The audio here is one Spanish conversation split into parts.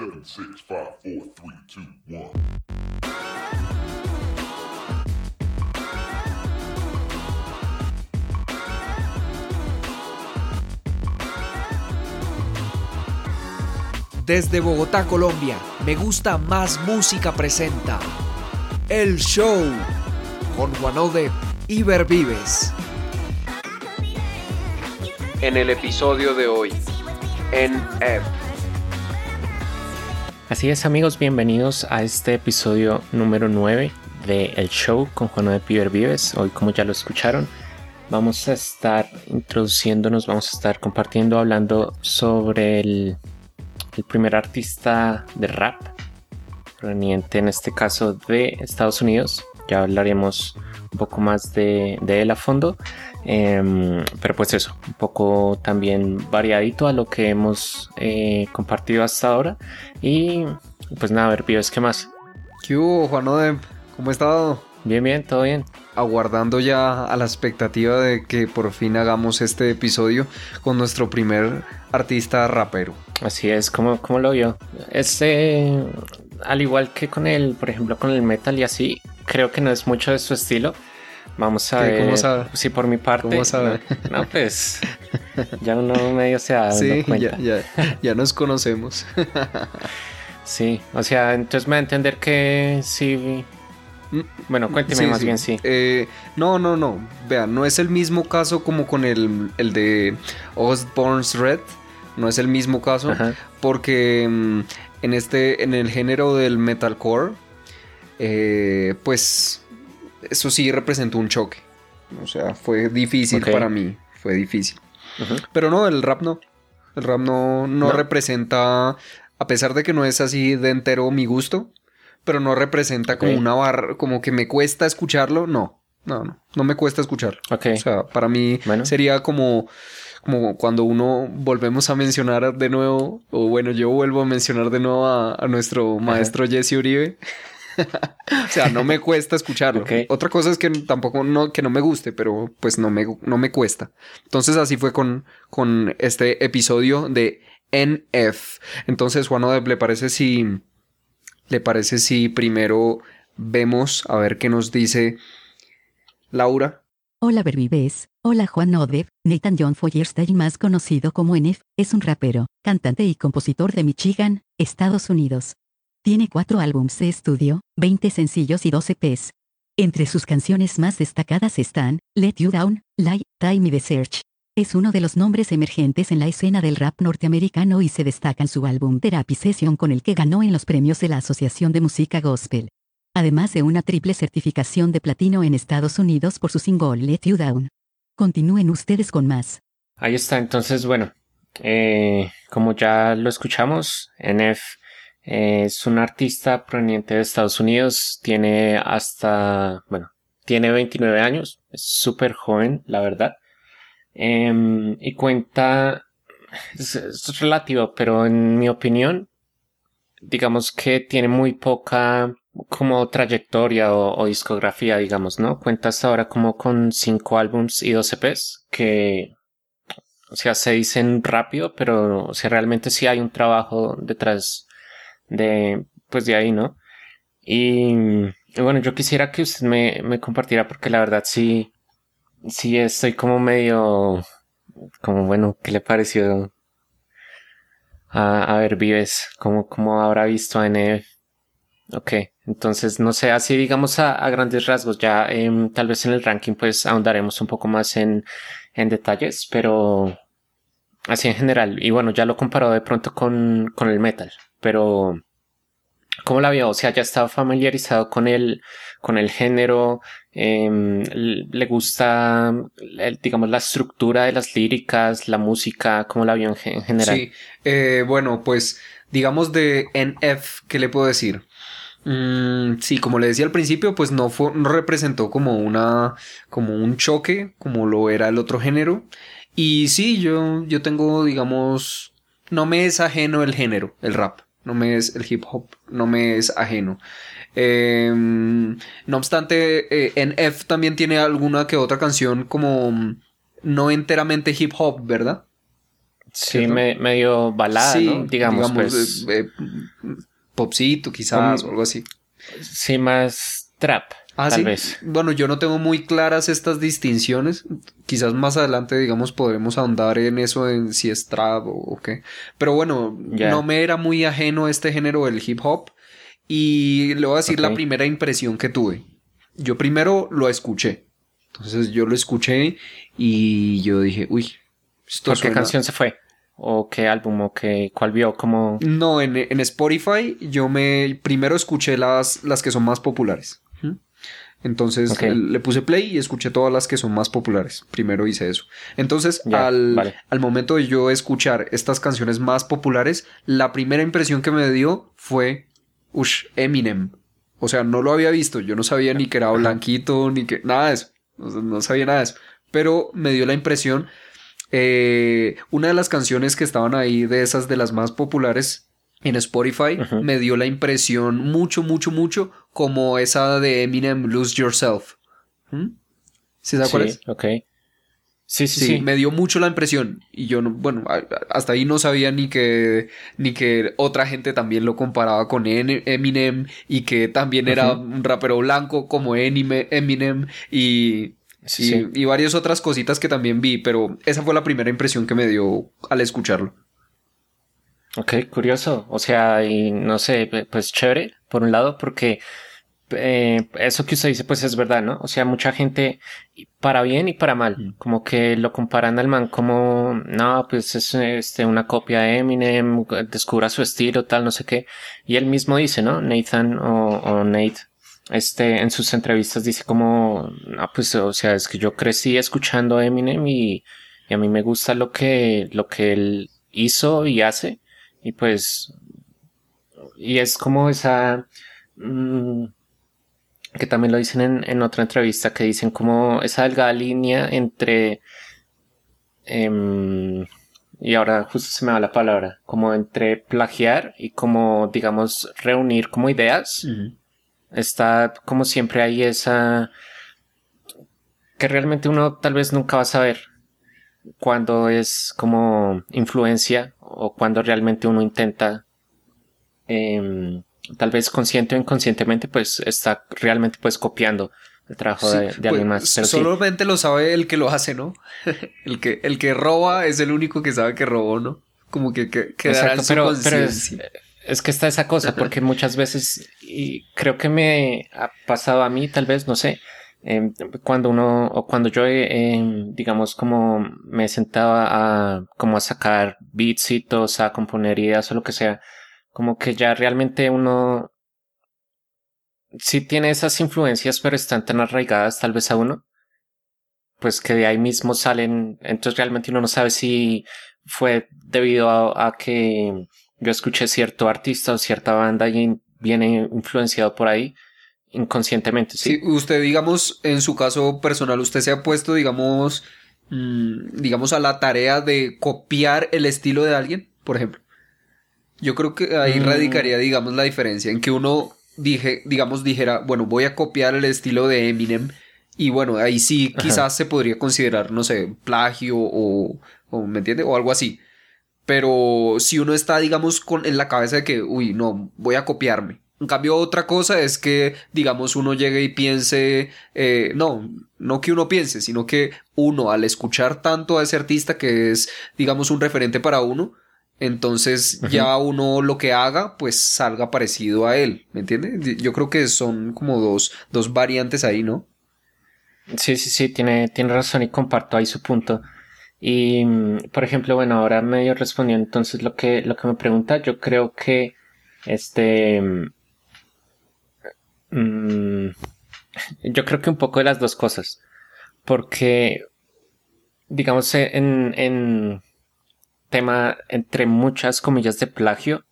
Seven, six, five, four, three, two, one. Desde Bogotá, Colombia, Me Gusta Más Música presenta El Show con Juanode y Vives. En el episodio de hoy, en F. Así es amigos, bienvenidos a este episodio número 9 de El Show con Juan de Piber Vives. Hoy como ya lo escucharon, vamos a estar introduciéndonos, vamos a estar compartiendo, hablando sobre el, primer artista de rap, proveniente en este caso de Estados Unidos. Ya hablaremos un poco más de, de él a fondo. Em, pero pues eso, un poco también variadito a lo que hemos eh, compartido hasta ahora. Y pues nada, a ver, Píos, ¿qué más? ¿Qué hubo, Juan Odem? ¿Cómo ha estado? Bien, bien, todo bien. Aguardando ya a la expectativa de que por fin hagamos este episodio con nuestro primer artista rapero. Así es, como, como lo vio. Este, al igual que con el, por ejemplo, con el metal y así, creo que no es mucho de su estilo Vamos a ver. ¿Cómo sabe? Sí, por mi parte. ¿Cómo sabe? No, pues. Ya uno medio se ha dado sí, cuenta. Ya, ya, ya nos conocemos. Sí, o sea, entonces me va a entender que sí. Bueno, cuénteme más bien, sí. Eh, no, no, no. Vean, no es el mismo caso como con el, el de Osborne's Red. No es el mismo caso. Porque mm, en este. En el género del metalcore. Eh, pues eso sí representó un choque. O sea, fue difícil para mí, fue difícil. Pero no, el rap no. El rap no, no, representa, a pesar de que no es así de entero mi gusto, pero no representa como una barra, como que me cuesta escucharlo, no. No, no, no me cuesta escucharlo. O sea, para mí sería como, como cuando uno volvemos a mencionar de nuevo, o bueno, yo vuelvo a mencionar de nuevo a, nuestro maestro Jesse Uribe. o sea, no me cuesta escucharlo. Otra cosa es que tampoco no, que no me guste, pero pues no me, no me cuesta. Entonces así fue con, con este episodio de NF. Entonces, Juan ¿le parece si, le parece si primero vemos a ver qué nos dice Laura? Hola Berbibes, hola Juan Odev, Nathan John Feuerstein más conocido como NF, es un rapero, cantante y compositor de Michigan, Estados Unidos. Tiene cuatro álbums de estudio, 20 sencillos y 12 EPs. Entre sus canciones más destacadas están Let You Down, Lie, Time y The Search. Es uno de los nombres emergentes en la escena del rap norteamericano y se destaca en su álbum Therapy Session con el que ganó en los premios de la Asociación de Música Gospel. Además de una triple certificación de platino en Estados Unidos por su single Let You Down. Continúen ustedes con más. Ahí está, entonces bueno, eh, como ya lo escuchamos, NF es un artista proveniente de Estados Unidos, tiene hasta, bueno, tiene 29 años, es súper joven, la verdad. Em, y cuenta, es, relativo, pero en mi opinión, digamos que tiene muy poca como trayectoria o, discografía, digamos, ¿no? Cuenta hasta ahora como con 5 álbums y 12 EPs que, o sea, se dicen rápido, pero o sea, realmente sí hay un trabajo detrás de, pues de ahí, ¿no? Y, bueno, yo quisiera que usted me, me, compartiera porque la verdad sí, sí estoy como medio, como bueno, ¿qué le pareció? A, a ver, Vives, ¿cómo, cómo habrá visto a NF? Ok, entonces no sé, así digamos a, a grandes rasgos, ya em, tal vez en el ranking pues ahondaremos un poco más en, en detalles, pero así en general, y bueno, ya lo comparado de pronto con, con el metal, pero ¿cómo la vio? O sea, ya estaba familiarizado con el, con el género, em, le gusta, digamos, la estructura de las líricas, la música, ¿cómo la vio en, general? Sí, eh, bueno, pues digamos de NF, ¿qué le puedo decir? Mm, sí, como le decía al principio, pues no, fue, no representó como una, como un choque, como lo era el otro género. Y sí, yo, yo tengo, digamos, no me es ajeno el género, el rap no me es el hip hop, no me es ajeno. Em, no obstante, eh, en F también tiene alguna que otra canción como no enteramente hip hop, ¿verdad? Sí, medio balada, ¿no? Digamos, pues. Eh, eh, popcito, quizás, o algo así. Sí, más trap. Ah, tal vez. Bueno, yo no tengo muy claras estas distinciones. Quizás más adelante, digamos, podremos ahondar en eso, en si es trap o, qué. Pero bueno, no me era muy ajeno este género del hip hop. Y le voy a decir la primera impresión que tuve. Yo primero lo escuché. Entonces yo lo escuché y yo dije, uy, esto ¿Por qué canción se fue? ¿O qué álbum? ¿O qué, cuál vio? como No, en, en, Spotify yo me primero escuché las, las que son más populares. Entonces le puse play y escuché todas las que son más populares. Primero hice eso. Entonces, al, al, momento de yo escuchar estas canciones más populares, la primera impresión que me dio fue, ush, Eminem. O sea, no lo había visto. Yo no sabía ni que era blanquito, ni que... Nada de eso. No, sabía nada de eso. Pero me dio la impresión... Eh, una de las canciones que estaban ahí, de esas de las más populares en Spotify, me dio la impresión mucho, mucho, mucho como esa de Eminem Lose Yourself. ¿Mm? ¿Sí sabes cuál es? Ok. Sí, sí, sí, Me dio mucho la impresión. Y yo, no, bueno, hasta ahí no sabía ni que, ni que otra gente también lo comparaba con Eminem y que también era un rapero blanco como Eminem y, y, varias otras cositas que también vi. Pero esa fue la primera impresión que me dio al escucharlo. Ok, curioso. O sea, y no sé, pues chévere, por un lado, porque eh, eso que usted dice, pues es verdad, ¿no? O sea, mucha gente, para bien y para mal, como que lo comparan al man como, no, pues es este, una copia de Eminem, descubra su estilo, tal, no sé qué. Y él mismo dice, ¿no? Nathan o, Nate, este, en sus entrevistas dice como, no, pues, o sea, es que yo crecí escuchando a Eminem y, y a mí me gusta lo que, lo que él hizo y hace. Y pues, y es como esa, mm, que también lo dicen en, en, otra entrevista, que dicen como esa delgada línea entre... Em, y ahora justo se me va la palabra, como entre plagiar y como, digamos, reunir como ideas. Está como siempre ahí esa... que realmente uno tal vez nunca va a saber cuando es como influencia o cuando realmente uno intenta eh, tal vez consciente o inconscientemente, pues está realmente pues copiando el trabajo de, alguien pues, más. solamente lo sabe el que lo hace, ¿no? el que el que roba es el único que sabe que robó, ¿no? Como que, que quedará en su pero, es, que está esa cosa, porque muchas veces, y creo que me ha pasado a mí, tal vez, no sé, em, cuando uno, o cuando yo, em, digamos, como me sentaba a, como a sacar beatsitos, a componer ideas o lo que sea, como que ya realmente uno sí tiene esas influencias, pero están tan arraigadas tal vez a uno, pues que de ahí mismo salen, entonces realmente uno no sabe si fue debido a, que yo escuché cierto artista o cierta banda y viene influenciado por ahí inconscientemente. Sí, usted digamos, en su caso personal, usted se ha puesto, digamos, mm, digamos, a la tarea de copiar el estilo de alguien, por ejemplo. Yo creo que ahí mm. radicaría, digamos, la diferencia en que uno dije, digamos, dijera, bueno, voy a copiar el estilo de Eminem. Y bueno, ahí sí quizás se podría considerar, no sé, plagio o, o ¿me entiende? O algo así. Pero si uno está, digamos, con, en la cabeza de que, uy, no, voy a copiarme. En cambio, otra cosa es que, digamos, uno llegue y piense, eh, no, no que uno piense, sino que uno al escuchar tanto a ese artista que es, digamos, un referente para uno, entonces ya uno lo que haga pues salga parecido a él, ¿me entiendes? Yo creo que son como dos, dos variantes ahí, ¿no? Sí, sí, sí, tiene, tiene razón y comparto ahí su punto. Y, por ejemplo, bueno, ahora medio respondió entonces lo que, lo que me pregunta, yo creo que este... Mm, yo creo que un poco de las dos cosas. Porque, digamos, en, en tema entre muchas comillas de plagio.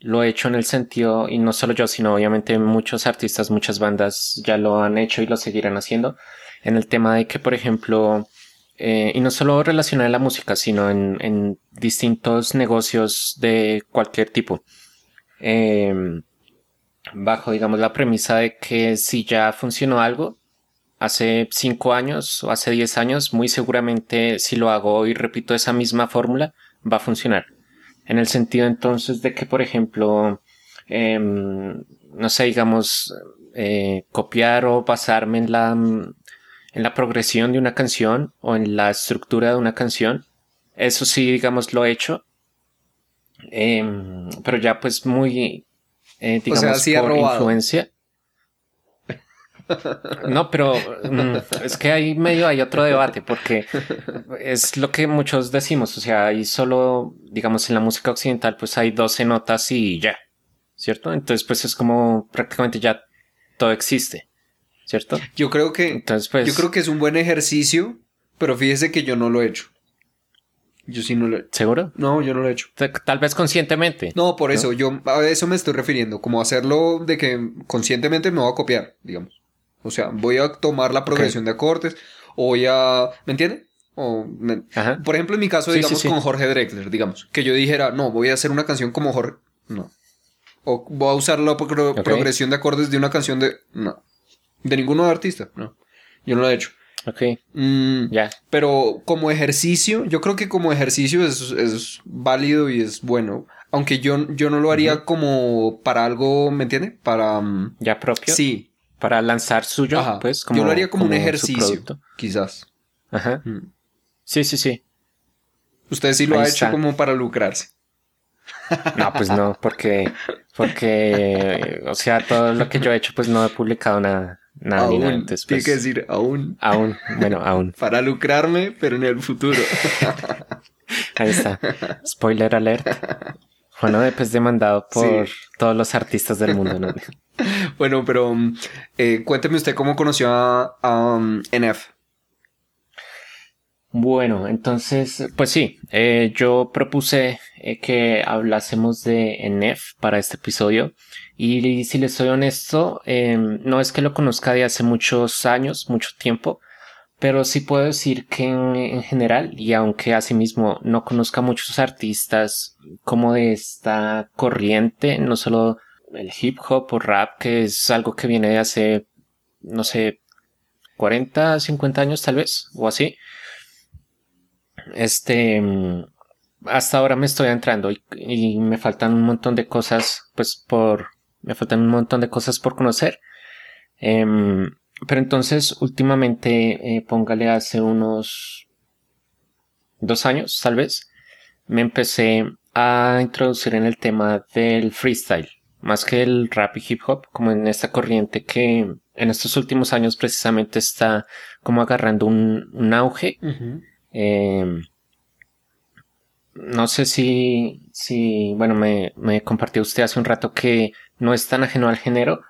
Lo he hecho en el sentido, y no solo yo, sino obviamente muchos artistas, muchas bandas ya lo han hecho y lo seguirán haciendo. En el tema de que, por ejemplo, eh, y no solo relacionado a la música, sino en, distintos negocios de cualquier tipo. Em, bajo, digamos, la premisa de que si ya funcionó algo, hace 5 años o hace 10 años, muy seguramente si lo hago y repito esa misma fórmula, va a funcionar. En el sentido entonces de que, por ejemplo, em, no sé, digamos, eh, copiar o basarme en la, en la progresión de una canción o en la estructura de una canción. Eso sí, digamos, lo he hecho. Em, pero ya pues muy, eh, digamos, por influencia. No, pero mm, es que ahí medio hay otro debate porque es lo que muchos decimos, o sea, ahí solo, digamos, en la música occidental pues hay 12 notas y ya, ¿cierto? Entonces pues es como prácticamente ya todo existe, ¿cierto? Yo creo que, Entonces, pues, yo creo que es un buen ejercicio, pero fíjese que yo no lo he hecho. Yo sí no lo he ¿Seguro? No, yo no lo he hecho. Tal vez conscientemente. No, por eso, yo a eso me estoy refiriendo, como hacerlo de que conscientemente me voy a copiar, digamos. O sea, voy a tomar la progresión de acordes o voy a... ¿Me entiende? O Por ejemplo, en mi caso, digamos, con Jorge Drexler, digamos, que yo dijera, no, voy a hacer una canción como Jorge. No. O voy a usar la progresión de acordes de una canción de... No. De ninguno de artista, no. Yo no lo he hecho. Ok. Mm, ya. Pero como ejercicio, yo creo que como ejercicio es, válido y es bueno. Aunque yo, yo no lo haría como para algo, ¿me entiende? Para... Mm, ¿Ya propio? Sí para lanzar suyo, pues como, Yo lo haría como, un ejercicio, quizás. Ajá. Mm. Sí, sí, sí. Usted sí lo ha hecho como para lucrarse. No, pues no, porque, porque, o sea, todo lo que yo he hecho, pues no he publicado nada, nada ni nada. Entonces, tiene que pues, decir aún. Aún, bueno, aún. Para lucrarme, pero en el futuro. Ahí está. Spoiler alert. Bueno, después demandado por todos los artistas del mundo, ¿no? bueno, pero eh, cuénteme usted cómo conoció a, um, NF. Bueno, entonces, pues sí, eh, yo propuse eh, que hablásemos de NF para este episodio. Y si les soy honesto, em, no es que lo conozca de hace muchos años, mucho tiempo, pero sí puedo decir que en, general, y aunque asimismo no conozca muchos artistas como de esta corriente, no solo el hip hop o rap, que es algo que viene de hace, no sé, 40, 50 años tal vez, o así. Este, hasta ahora me estoy entrando y, me faltan un montón de cosas, pues por, me faltan un montón de cosas por conocer. Em, pero entonces, últimamente, eh, póngale hace unos dos años, tal vez, me empecé a introducir en el tema del freestyle más que el rap y hip hop, como en esta corriente que en estos últimos años precisamente está como agarrando un, auge. No sé si, si bueno, me, compartió usted hace un rato que no es tan ajeno al género,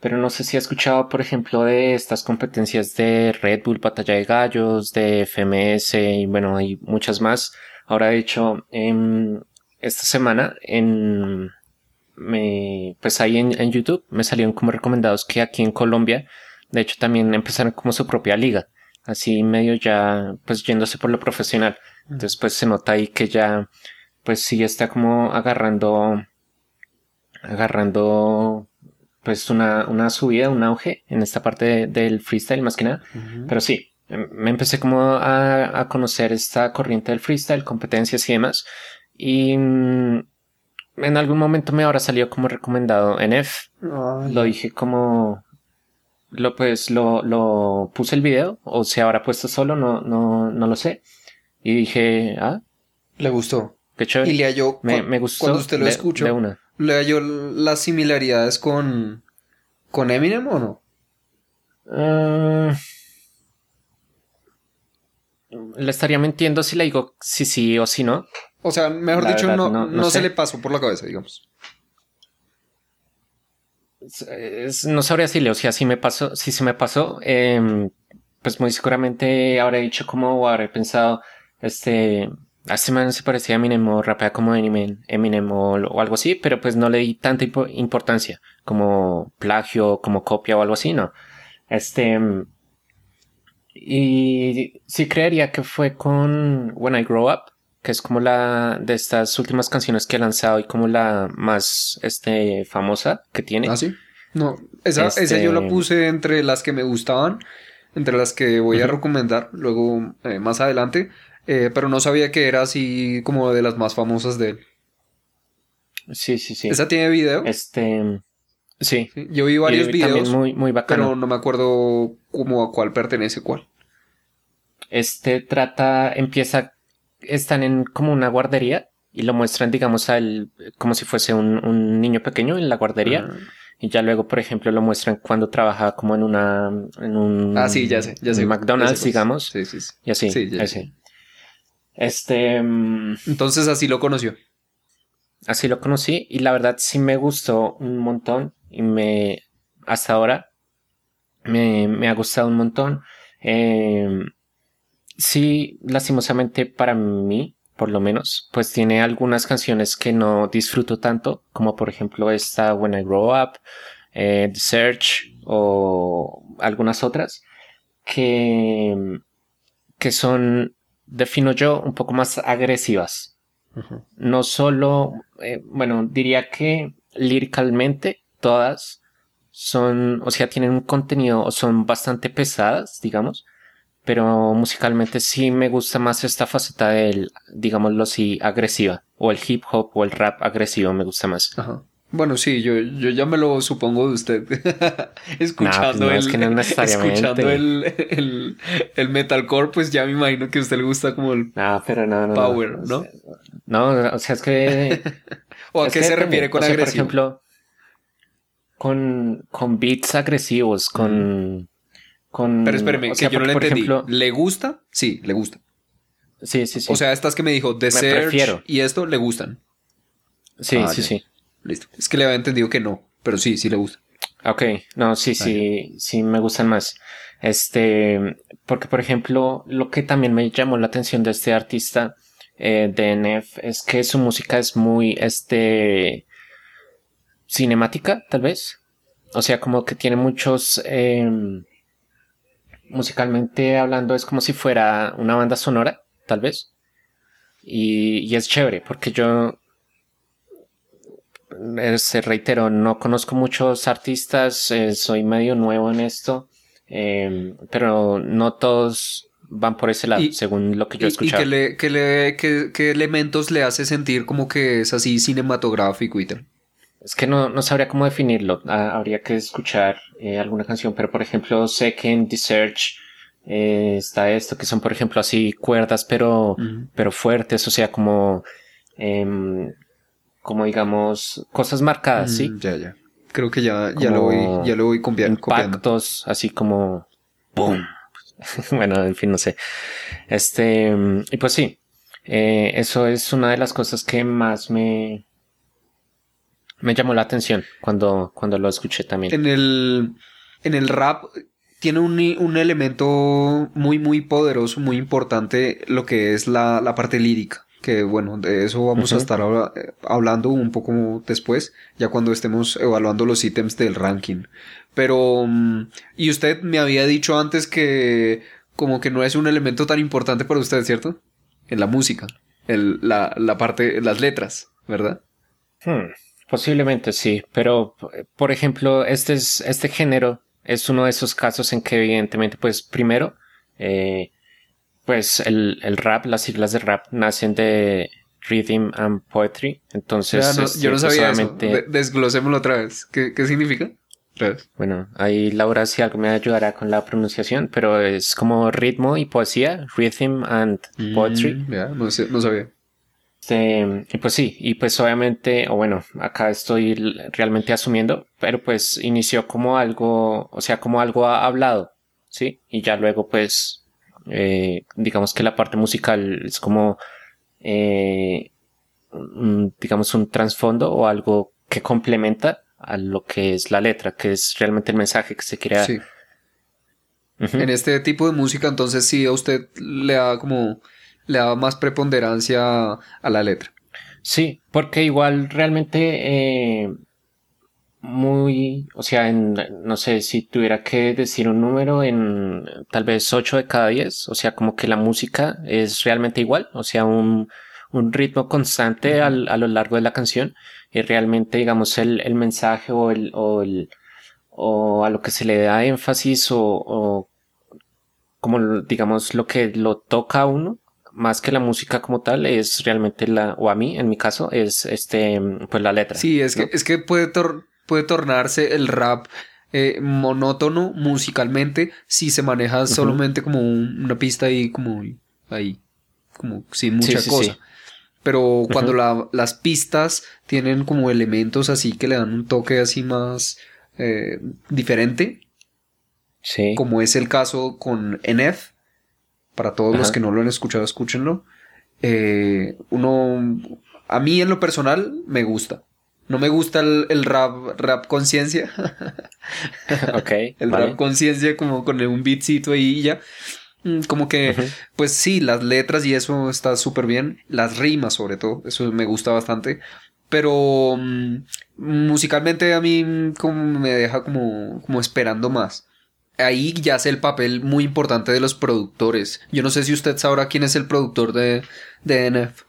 pero no sé si ha escuchado, por ejemplo, de estas competencias de Red Bull Batalla de Gallos, de FMS y bueno, hay muchas más. Ahora, de hecho, en esta semana en me, pues ahí en, en, YouTube me salieron como recomendados que aquí en Colombia, de hecho también empezaron como su propia liga, así medio ya, pues yéndose por lo profesional. Entonces pues se nota ahí que ya, pues sí está como agarrando, agarrando, pues una, una subida, un auge en esta parte del freestyle más que nada. Pero sí, em, me empecé como a, a conocer esta corriente del freestyle, competencias y demás. Y mm, en algún momento me habrá salido como recomendado en F. Lo dije como. Lo pues lo, lo puse el video. O se habrá puesto solo, no, no, no lo sé. Y dije, ah. Le gustó. Qué chévere. Y le halló. Me, me gustó. Cuando usted lo. De una. ¿Le halló las similaridades con. con Eminem o no? Ah, le estaría mintiendo si le digo si sí o si no. O sea, mejor dicho, no, no, se le pasó por la cabeza, digamos. no sabría decirle, o sea, si me pasó, si se me pasó, em, pues muy seguramente habré dicho como o habré pensado, este, hace más se parecía a Eminem o rapea como Eminem, Eminem o, o, algo así, pero pues no le di tanta importancia como plagio, como copia o algo así, no. Este, y sí creería que fue con When I Grow Up, que es como la de estas últimas canciones que ha lanzado y como la más este, famosa que tiene. Ah, sí. No, esa, esa yo la este puse entre las que me gustaban. entre las que voy a recomendar luego eh, más adelante, eh, pero no sabía que era así como de las más famosas de él. Sí, sí, sí. ¿Esa tiene video? Este, sí. Yo vi varios Y videos, También muy, muy bacano. pero no me acuerdo cómo a cuál pertenece cuál. Este trata, empieza, están en como una guardería y lo muestran, digamos, al, como si fuese un, un niño pequeño en la guardería. Ah. Y ya luego, por ejemplo, lo muestran cuando trabaja como en una, en un Ah, sí, ya sé, ya sé. McDonald's, ya sé digamos. Sí, sí, sí. Y así, Sí, ya así. Este, mm, Entonces así lo conoció. así lo conocí y la verdad sí me gustó un montón y me, hasta ahora, me, me ha gustado un montón. Eh, sí, lastimosamente para mí, por lo menos, pues tiene algunas canciones que no disfruto tanto, como por ejemplo esta When I Grow Up, eh, The Search o algunas otras que, que son, defino yo, un poco más agresivas. No solo, eh, bueno, diría que líricamente todas son, o sea, tienen un contenido, o son bastante pesadas, digamos, pero musicalmente sí me gusta más esta faceta del, digámoslo así, agresiva, o el hip hop o el rap agresivo me gusta más. Ajá. Bueno, sí, yo, yo ya me lo supongo de usted. escuchando no, es el, que no necesariamente. escuchando el, el, el metalcore, pues ya me imagino que a usted le gusta como el No, pero no, no. power, no, ¿no? O sea, es que ¿O a qué se refiere con O sea, agresivo? Por ejemplo, con, con beats agresivos, con. con Pero espéreme, o sea, que yo no le entendí. ejemplo- ¿Le gusta? Sí, le gusta. sí, sí, sí. O sea, estas que me dijo, The Me Search prefiero. y esto, le gustan. sí, ah, sí, ya. sí. Listo. Es que le había entendido que no, pero sí, sí le gusta. Ok, no, sí, sí, sí me gustan más. Este, porque por ejemplo, lo que también me llamó la atención de este artista eh, de NF es que su música es muy, este, cinemática, tal vez. O sea, como que tiene muchos, em, musicalmente hablando, es como si fuera una banda sonora, tal vez. Y, y es chévere, porque yo se reitero, no conozco muchos artistas, eh, soy medio nuevo en esto, eh, pero no todos van por ese lado, Y- según lo que yo he ¿Y, y escuchado. qué, le, qué le- qué- qué elementos le hace sentir como que es así cinematográfico y tal? Es que no, no sabría cómo definirlo, Ah, habría que escuchar eh, alguna canción, pero por ejemplo sé que en The Search eh, está esto, que son por ejemplo así cuerdas, pero, pero fuertes, o sea, como, em, como digamos, cosas marcadas, ¿sí? Mm, Ya, ya. Creo que ya, ya, lo voy, ya lo voy copiando. impactos así como boom bueno en fin no sé este y pues sí eh, eso es una de las cosas que más me me llamó la atención cuando cuando lo escuché también En el, en el rap tiene un, un elemento muy, muy poderoso, muy importante, lo que es la, la parte lírica. Que bueno, de eso vamos a estar habla- eh, hablando un poco después, ya cuando estemos evaluando los ítems del ranking. Pero, mm, y usted me había dicho antes que como que no es un elemento tan importante para usted, ¿cierto? En la música, el, la, la parte, las letras, ¿verdad? Hmm, posiblemente sí pero por ejemplo este es este género es uno de esos casos en que evidentemente pues primero eh, pues el, el rap las siglas de rap nacen de rhythm and poetry entonces Ya, no- este, yo no pues, sabía eso. obviamente- De- desglosémoslo otra vez. ¿Qué, qué significa? Vez. Bueno, ahí Laura si algo me ayudará con la pronunciación, pero es como ritmo y poesía, rhythm and poetry. Mm, ya, no, sé, no sabía. Este, y pues sí, y pues obviamente, o bueno, acá estoy realmente asumiendo, pero pues inició como algo, o sea, como algo ha- hablado, ¿sí? Y ya luego pues, eh, digamos que la parte musical es como, eh, un- digamos, un trasfondo o algo que complementa a lo que es la letra, que es realmente el mensaje que se quiere dar. Sí. En este tipo de música, entonces sí a usted le da como le da más preponderancia a la letra. Sí, porque igual realmente eh, muy, o sea, en, no sé si tuviera que decir un número en tal vez 8 de cada 10, o sea, como que la música es realmente igual, o sea, un, un ritmo constante al- a lo largo de la canción y realmente, digamos, el, el mensaje o el, o el, o a lo que se le da énfasis o, o como digamos lo que lo toca a uno, más que la música como tal, es realmente la, o a mí, en mi caso, es este, pues la letra. Sí, es que, es que puede, puede tornarse el rap eh, monótono musicalmente si se maneja solamente como una pista ahí, como ahí, como sin mucha cosa. Pero cuando las pistas tienen como elementos así que le dan un toque así más eh, diferente, como es el caso con NF, para todos los que no lo han escuchado, escúchenlo. Eh, uno, a mí en lo personal me gusta. No me gusta el, rap, rap conciencia. ok. el rap conciencia como con un beatcito ahí y ya. Mm, como que, pues sí, las letras y eso está súper bien. Las rimas sobre todo, eso me gusta bastante. Pero mm, musicalmente a mí como me deja como, como esperando más ahí ya hace el papel muy importante de los productores. Yo no sé si usted sabrá quién es el productor de, de NF.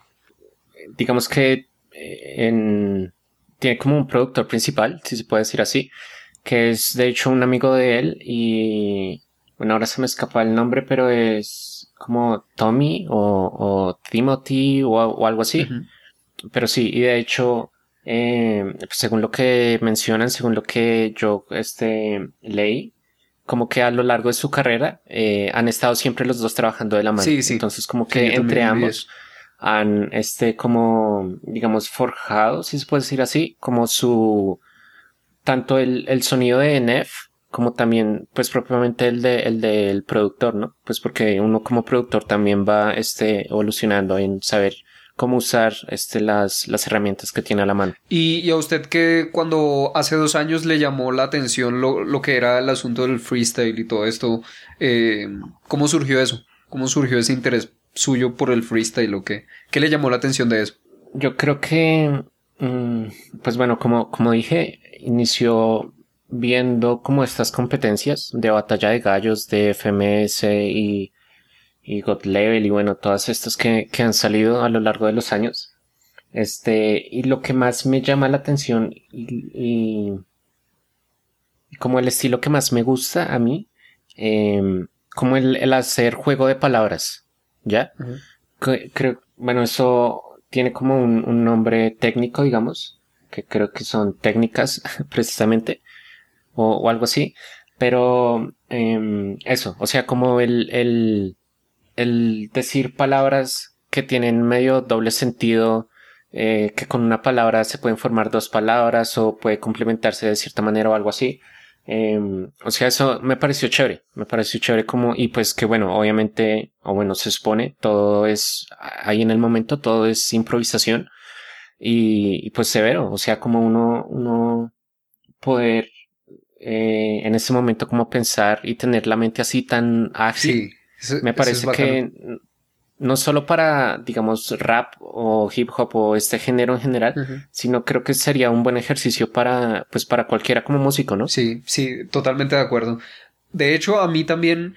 Digamos que eh, en, tiene como un productor principal, si se puede decir así, que es de hecho un amigo de él y bueno, ahora se me escapa el nombre, pero es como Tommy o, Timothy o, algo así. Pero sí, y de hecho, eh, según lo que mencionan, según lo que yo este, leí, como que a lo largo de su carrera eh, han estado siempre los dos trabajando de la mano. Sí, sí. Entonces como que entre ambos han, este, como, digamos, forjado, si se puede decir así, como su, tanto el, el sonido de NF como también, pues propiamente el de, el del productor, ¿no? Pues porque uno como productor también va, este, evolucionando en saber cómo usar este, las, las herramientas que tiene a la mano. ¿Y, a usted que cuando hace dos años le llamó la atención lo, que era el asunto del freestyle y todo esto, eh, ¿cómo surgió eso? ¿Cómo surgió ese interés suyo por el freestyle o qué? ¿Qué le llamó la atención de eso? Yo creo que, mm, pues bueno, como, como dije, inició viendo como estas competencias de batalla de gallos de FMS y y God Level y bueno, todas estas que, han salido a lo largo de los años. Este, y lo que más me llama la atención y, como el estilo que más me gusta a mí, em, como el, hacer juego de palabras, ¿ya? Creo, bueno, eso tiene como un, nombre técnico, digamos, que creo que son técnicas precisamente, o, algo así, pero em, eso, o sea, como el, el el decir palabras que tienen medio doble sentido, eh, que con una palabra se pueden formar dos palabras o puede complementarse de cierta manera o algo así. Em, o sea, eso me pareció chévere, me pareció chévere como, y pues que bueno, obviamente, o bueno, se supone, todo es, ahí en el momento, todo es improvisación y, pues severo, o sea, como uno, uno poder eh, en ese momento como pensar y tener la mente así tan ágil me parece que no solo para, digamos, rap o hip hop o este género en general, sino creo que sería un buen ejercicio para, pues, para cualquiera como músico, ¿no? Sí, sí, totalmente de acuerdo. De hecho, a mí también,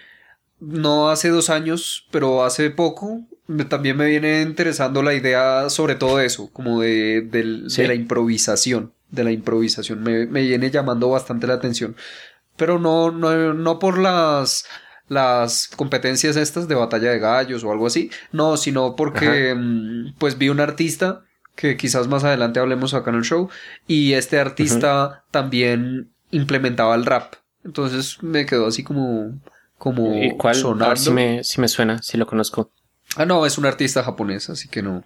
no hace dos años, pero hace poco, también me viene interesando la idea sobre todo eso, como de, la improvisación, de la improvisación, me, me, viene llamando bastante la atención. Pero no, no, no por las las competencias estas de batalla de gallos o algo así. No, sino porque mm, pues vi un artista que quizás más adelante hablemos acá en el show y este artista también implementaba el rap. Entonces me quedó así como como ¿Y cuál? Sonando. si me, si me suena, si lo conozco. Ah, no, es un artista japonés, así que no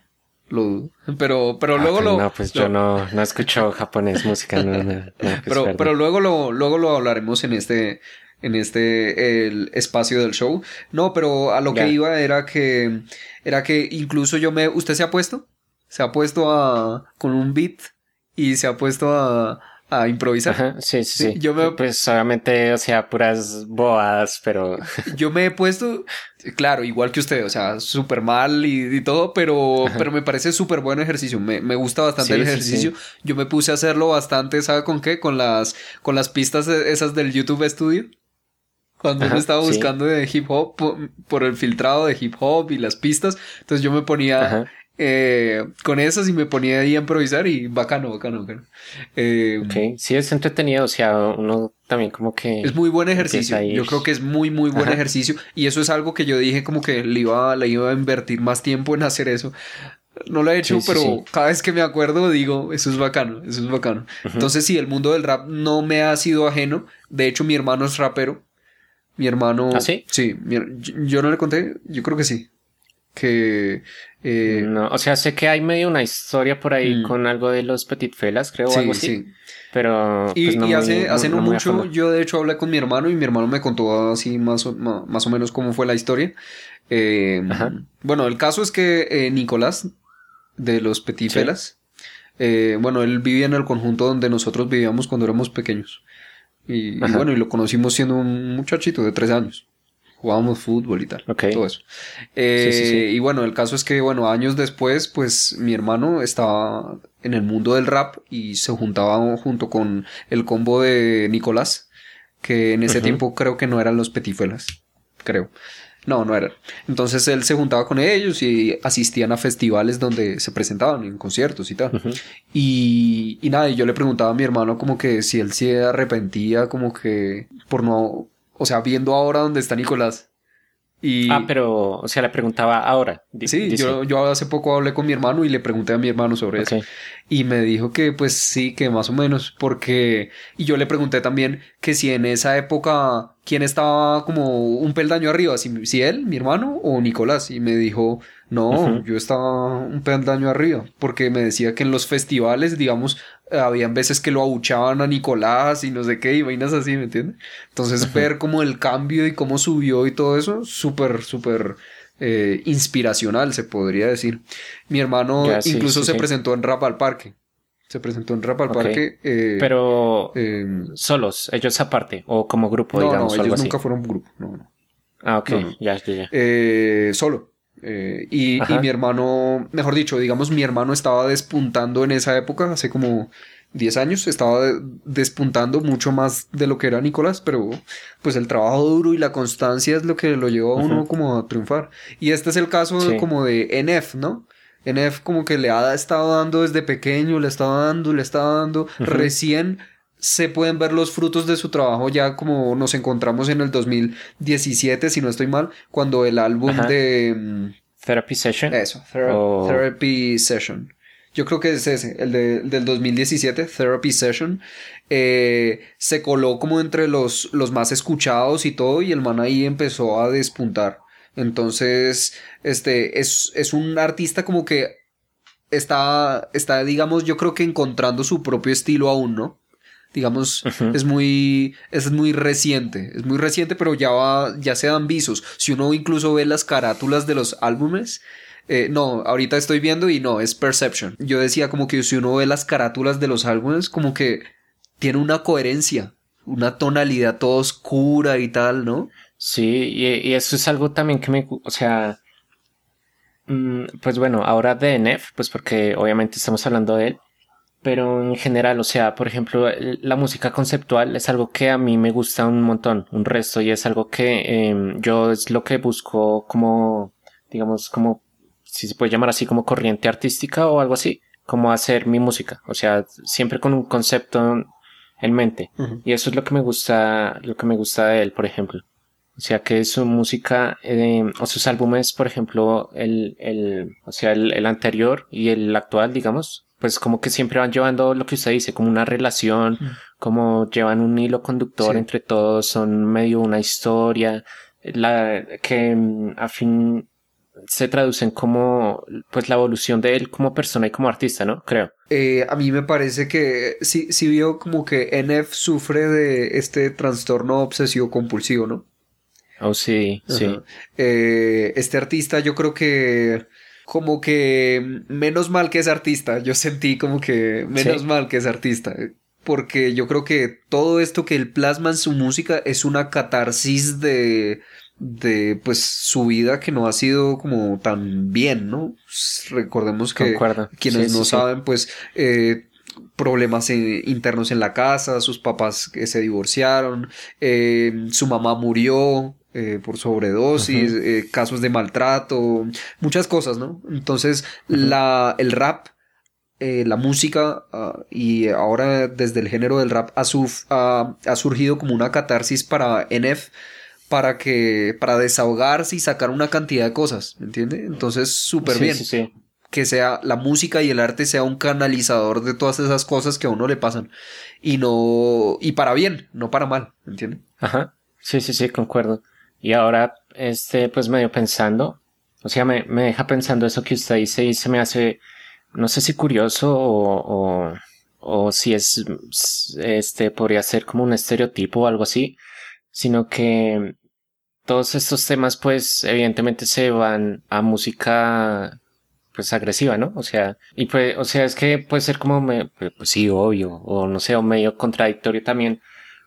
lo dudo. Pero, pero ah, luego lo. No, pues yo no, no escucho japonés música, no, pues pero, pero luego lo, luego lo hablaremos en este, en este el espacio del show. No, pero a lo que iba era que era que incluso yo me usted se ha puesto se ha puesto a con un beat y se ha puesto a a improvisar. sí, sí, sí, Yo me... Pues solamente, o sea, puras boadas, pero... Yo me he puesto, claro, igual que usted, o sea, súper mal y, todo, pero, pero me parece súper buen ejercicio. Me, me gusta bastante el ejercicio. Yo me puse a hacerlo bastante, ¿sabe con qué? Con las, con las pistas esas del YouTube Studio. Cuando uno estaba buscando de hip hop por, el filtrado de hip hop y las pistas, entonces yo me ponía eh, con esas y me ponía ahí a improvisar y bacano, bacano, bacano. Eh, ok, sí es entretenido, o sea, uno también como que... Es muy buen ejercicio, yo creo que es muy, muy buen ejercicio y eso es algo que yo dije como que le iba, le iba a invertir más tiempo en hacer eso. No lo he hecho, pero cada vez que me acuerdo digo, eso es bacano, eso es bacano. Entonces sí, el mundo del rap no me ha sido ajeno. De hecho, mi hermano es rapero. Mi hermano... ¿Ah, sí? Sí, yo no le conté, yo creo que sí que... Eh, no, o sea, sé que hay medio una historia por ahí mm. con algo de los Petit Felas, creo, o algo así. Sí. Pero... Y, pues, hace, hace no, mucho yo de hecho hablé con mi hermano y mi hermano me contó así más o, más o menos cómo fue la historia. Eh, bueno, el caso es que eh, Nicolás de los Petit Felas, bueno, él vivía en el conjunto donde nosotros vivíamos cuando éramos pequeños. Y, y, bueno, y lo conocimos siendo un muchachito de tres años jugábamos fútbol y tal. Todo eso. Eh, y bueno, el caso es que, bueno, años después, pues mi hermano estaba en el mundo del rap y se juntaba junto con el combo de Nicolás, que en ese tiempo creo que no eran los petifuelas, creo. No, no eran. Entonces él se juntaba con ellos y asistían a festivales donde se presentaban en conciertos y tal. y, y nada, y yo le preguntaba a mi hermano como que si él se arrepentía como que por no o sea, viendo ahora dónde está Nicolás. Y... Ah, pero, o sea, le preguntaba ahora. Sí, yo, yo, hace poco hablé con mi hermano y le pregunté a mi hermano sobre eso. Y me dijo que pues sí, que más o menos, porque... Y yo le pregunté también que si en esa época, ¿quién estaba como un peldaño arriba? Si, si él, mi hermano, o Nicolás. Y me dijo, no, yo estaba un peldaño arriba, porque me decía que en los festivales, digamos, habían veces que lo abuchaban a Nicolás y no sé qué, y vainas así, ¿me entiendes? Entonces ver como el cambio y cómo subió y todo eso, súper, súper eh, inspiracional, se podría decir. Mi hermano incluso se presentó en Rap al Parque. Se presentó en Rap al Parque. Eh, Pero em, solos, ellos aparte, o como grupo, no, digamos. No, ellos nunca fueron grupo, no, no. Ah, ok, ya, ya, ya. Eh, solo. Eh, y, mi hermano, mejor dicho, digamos, mi hermano estaba despuntando en esa época, hace como 10 años, estaba despuntando mucho más de lo que era Nicolás, pero pues el trabajo duro y la constancia es lo que lo llevó a uno como a triunfar. Y este es el caso como de NF, ¿no? NF como que le ha estado dando desde pequeño, le estaba dando, le estaba dando, recién se pueden ver los frutos de su trabajo ya como nos encontramos en el 2017, si no estoy mal, cuando el álbum de... Mm, Therapy Session. Eso, Therapy Session. Yo creo que es ese, el de, del 2017, Therapy Session. Eh, se coló como entre los, los más escuchados y todo, y el man ahí empezó a despuntar. Entonces, este, es, es un artista como que está, está, digamos, yo creo que encontrando su propio estilo aún, ¿no? Digamos, es muy, es muy reciente, es muy reciente, pero ya va, ya se dan visos. Si uno incluso ve las carátulas de los álbumes, eh, no, ahorita estoy viendo y no, es Perception. Yo decía como que si uno ve las carátulas de los álbumes, como que tiene una coherencia, una tonalidad toda oscura y tal, ¿no? Sí, y, eso es algo también que me, o sea, mm, pues bueno, ahora de NF, pues porque obviamente estamos hablando de él, pero en general, o sea, por ejemplo, la música conceptual es algo que a mí me gusta un montón, un resto, y es algo que em, yo es lo que busco como, digamos, como, si se puede llamar así, como corriente artística o algo así, como hacer mi música, o sea, siempre con un concepto en mente, y eso es lo que me gusta, lo que me gusta de él, por ejemplo. O sea que su música em, o sus álbumes, por ejemplo, el, el, o sea, el anterior y el actual, digamos, pues como que siempre van llevando lo que usted dice, como una relación, mm. como llevan un hilo conductor entre todos, son medio una historia, la que mm, a fin se traducen como pues la evolución de él como persona y como artista, ¿no? Creo. Eh, a mí me parece que sí, sí vio como que NF sufre de este trastorno obsesivo compulsivo, ¿no? Oh, sí, sí. Eh, este artista yo creo que como que menos mal que es artista. Yo sentí como que menos mal que es artista. Porque yo creo que todo esto que él plasma en su música es una catarsis de, de pues su vida que no ha sido como tan bien, ¿no? Recordemos que quienes no saben, pues eh, problemas internos en la casa, sus papás que se divorciaron, eh, su mamá murió, eh, por sobredosis, eh, casos de maltrato, muchas cosas, ¿no? Entonces, la, el rap, eh, la música ah, y ahora desde el género del rap ha, ha, surgido como una catarsis para NF para que para desahogarse y sacar una cantidad de cosas, ¿me entiendes? Entonces, súper bien. Que sea la música y el arte sea un canalizador de todas esas cosas que a uno le pasan. Y no. Y para bien, no para mal, ¿me entiendes? Ajá. Sí, sí, sí, concuerdo. Y ahora, este, pues medio pensando, o sea, me, me deja pensando eso que usted dice y se me hace, no sé si curioso o, o, o si es, este, podría ser como un estereotipo o algo así, sino que todos estos temas, pues, evidentemente se van a música pues agresiva, ¿no? O sea, y pues, o sea, es que puede ser como, me, pues sí, obvio, o no sé, o medio contradictorio también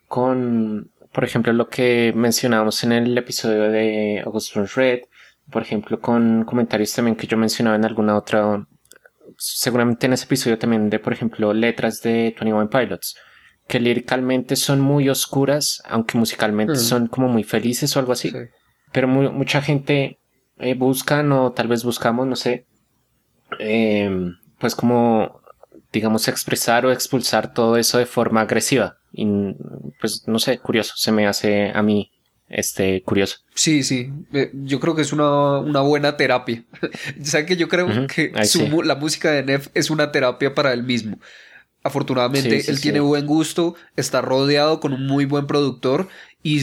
con por ejemplo, lo que mencionábamos en el episodio de August Red, por ejemplo, con comentarios también que yo mencionaba en alguna otra, seguramente en ese episodio también de, por ejemplo, letras de 21 Pilots, que líricamente son muy oscuras, aunque musicalmente mm. son como muy felices o algo así. Pero mucha gente eh, busca, o tal vez buscamos, no sé, eh, pues como, digamos, expresar o expulsar todo eso de forma agresiva. Y pues no sé, curioso, se me hace a mí este curioso. Sí, sí, eh, yo creo que es una, una buena terapia. ¿Saben que yo creo que la música de Neff es una terapia para él mismo? Afortunadamente, él tiene buen gusto, está rodeado con un muy buen productor y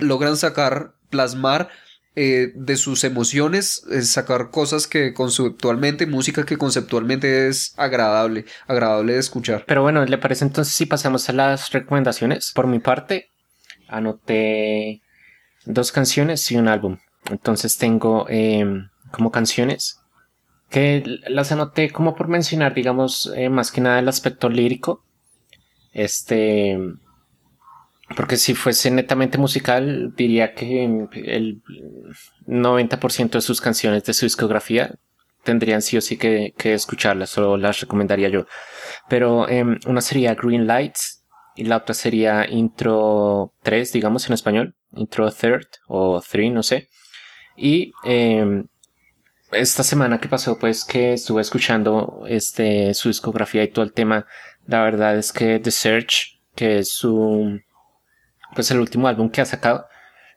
logran sacar, plasmar eh, de sus emociones, sacar cosas que conceptualmente, música que conceptualmente es agradable, agradable de escuchar. Pero bueno, ¿le parece entonces si pasamos a las recomendaciones? Por mi parte, anoté dos canciones y un álbum. Entonces tengo em, como canciones que las anoté como por mencionar, digamos, eh, más que nada el aspecto lírico. Este, porque si fuese netamente musical, diría que el 90% de sus canciones de su discografía tendrían sí o sí que, escucharlas, o las recomendaría yo. Pero em, una sería Green Lights y la otra sería Intro 3, digamos en español, Intro Third o 3, no sé. Y em, esta semana que pasó, pues que estuve escuchando este, su discografía y todo el tema, la verdad es que The Search, que es su pues el último álbum que ha sacado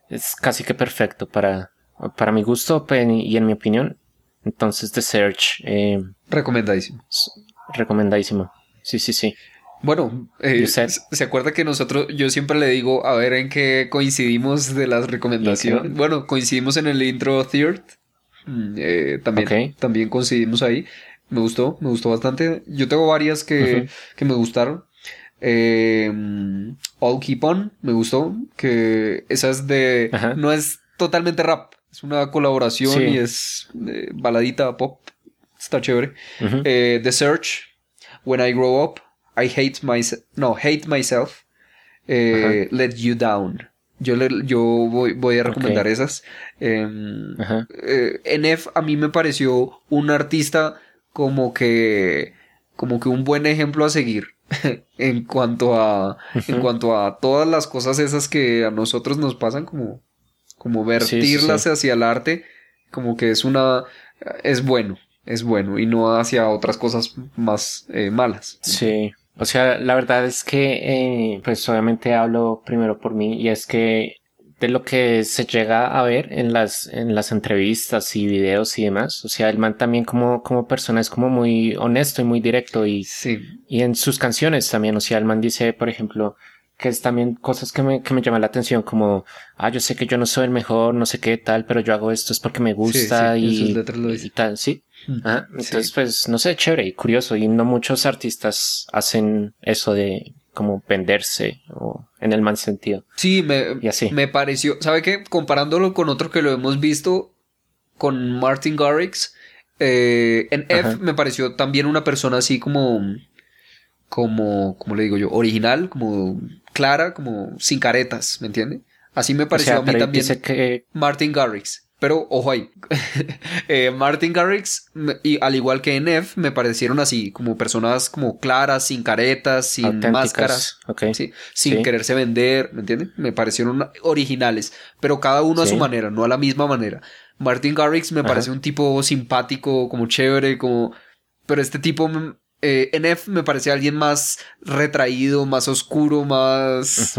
es casi que perfecto para, para mi gusto pues, y en mi opinión. Entonces The Search. Eh, recomendadísimo. Recomendadísimo. Sí, sí, sí. Bueno, eh, se acuerda que nosotros, yo siempre le digo, a ver en qué coincidimos de las recomendaciones. Bueno, coincidimos en el intro third. Mm, eh, también, también coincidimos ahí. Me gustó, me gustó bastante. Yo tengo varias que, que me gustaron. Eh, All Keep On, me gustó. Que esa es de. No es totalmente rap. Es una colaboración y es baladita pop. Está chévere. eh, The Search, When I Grow Up, I Hate Myself. No, Hate Myself. Eh, Let You Down. Yo, le, yo voy, voy a recomendar esas. Em, eh, NF a mí me pareció un artista como que. como que un buen ejemplo a seguir. en cuanto a en cuanto a todas las cosas esas que a nosotros nos pasan como como vertirlas hacia el arte como que es una es bueno es bueno y no hacia otras cosas más eh, malas. Sí o sea la verdad es que eh, pues obviamente hablo primero por mí y es que de lo que se llega a ver en las, en las entrevistas y videos y demás. O sea, el man también como, como persona es como muy honesto y muy directo y, sí. y en sus canciones también. O sea, el man dice, por ejemplo, que es también cosas que me, que me llaman la atención como, ah, yo sé que yo no soy el mejor, no sé qué tal, pero yo hago esto es porque me gusta y, y, tal, sí. Mm. entonces, pues, no sé, chévere y curioso. Y no muchos artistas hacen eso de como venderse o en el mal sentido. Sí, me, me pareció, ¿sabe qué? Comparándolo con otro que lo hemos visto, con Martin Garrix, eh, en F me pareció también una persona así como, como, como le digo yo, original, como clara, como sin caretas, ¿me entiende? Así me pareció a mí también que... Martin Garrix. Pero ojo ahí, eh, Martin Garrix y al igual que NF me parecieron así, como personas como claras, sin caretas, sin máscaras, sin quererse vender, ¿me entienden? Me parecieron originales, pero cada uno a su manera, no a la misma manera. Martin Garrix me parece un tipo simpático, como chévere, como... Pero este tipo, eh, NF me parece alguien más retraído, más oscuro, más...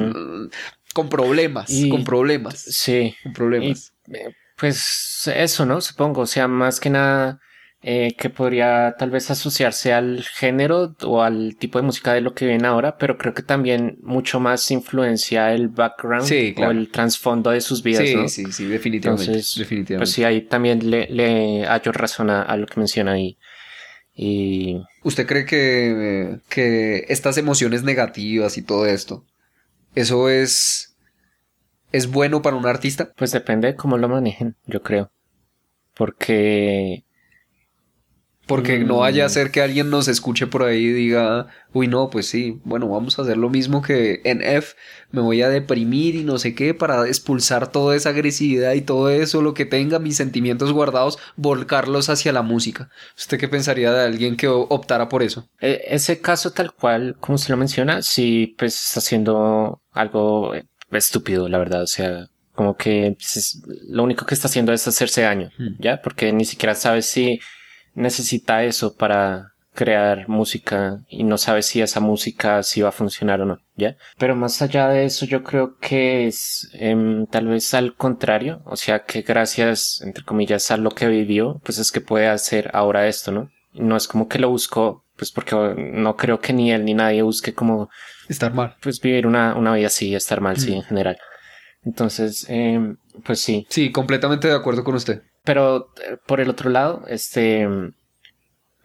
con problemas, con problemas. Sí. Con problemas. Eh, pues eso, ¿no? Supongo, o sea, más que nada eh, que podría tal vez asociarse al género o al tipo de música de lo que viene ahora, pero creo que también mucho más influencia el background o el trasfondo de sus vidas, sí, ¿no? Sí, sí, definitivamente. Entonces, definitivamente. Pues sí, ahí también le, le hallo razón a, lo que menciona ahí. Y... ¿Usted cree que, que estas emociones negativas y todo esto, eso es ¿Es bueno para un artista? Pues depende de cómo lo manejen, yo creo. Porque... Porque no vaya a mm. ser que alguien nos escuche por ahí y diga, uy, no, pues sí, bueno, vamos a hacer lo mismo que en F, me voy a deprimir y no sé qué para expulsar toda esa agresividad y todo eso, lo que tenga, mis sentimientos guardados, volcarlos hacia la música. ¿Usted qué pensaría de alguien que optara por eso? E, ese caso tal cual, como usted lo menciona, sí, pues está haciendo algo estúpido, la verdad. O sea, como que lo único que está haciendo es hacerse daño, hmm. ¿ya? Porque ni siquiera sabe si necesita eso para crear música y no sabe si esa música si va a funcionar o no, ¿ya? Pero más allá de eso yo creo que es em, tal vez al contrario, o sea que gracias, entre comillas, a lo que vivió, pues es que puede hacer ahora esto, ¿no? No es como que lo buscó, pues porque no creo que ni él ni nadie busque como Estar mal. Pues vivir una, una vida así, estar mal, sí, mm. en general. Entonces, eh, pues sí. Sí, completamente de acuerdo con usted. Pero eh, por el otro lado, este,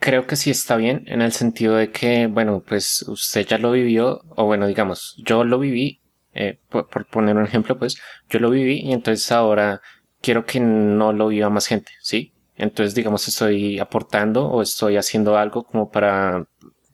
creo que sí está bien en el sentido de que, bueno, pues usted ya lo vivió, o bueno, digamos, yo lo viví, eh, por, poner un ejemplo, pues yo lo viví y entonces ahora quiero que no lo viva más gente, ¿sí? Entonces, digamos, estoy aportando o estoy haciendo algo como para,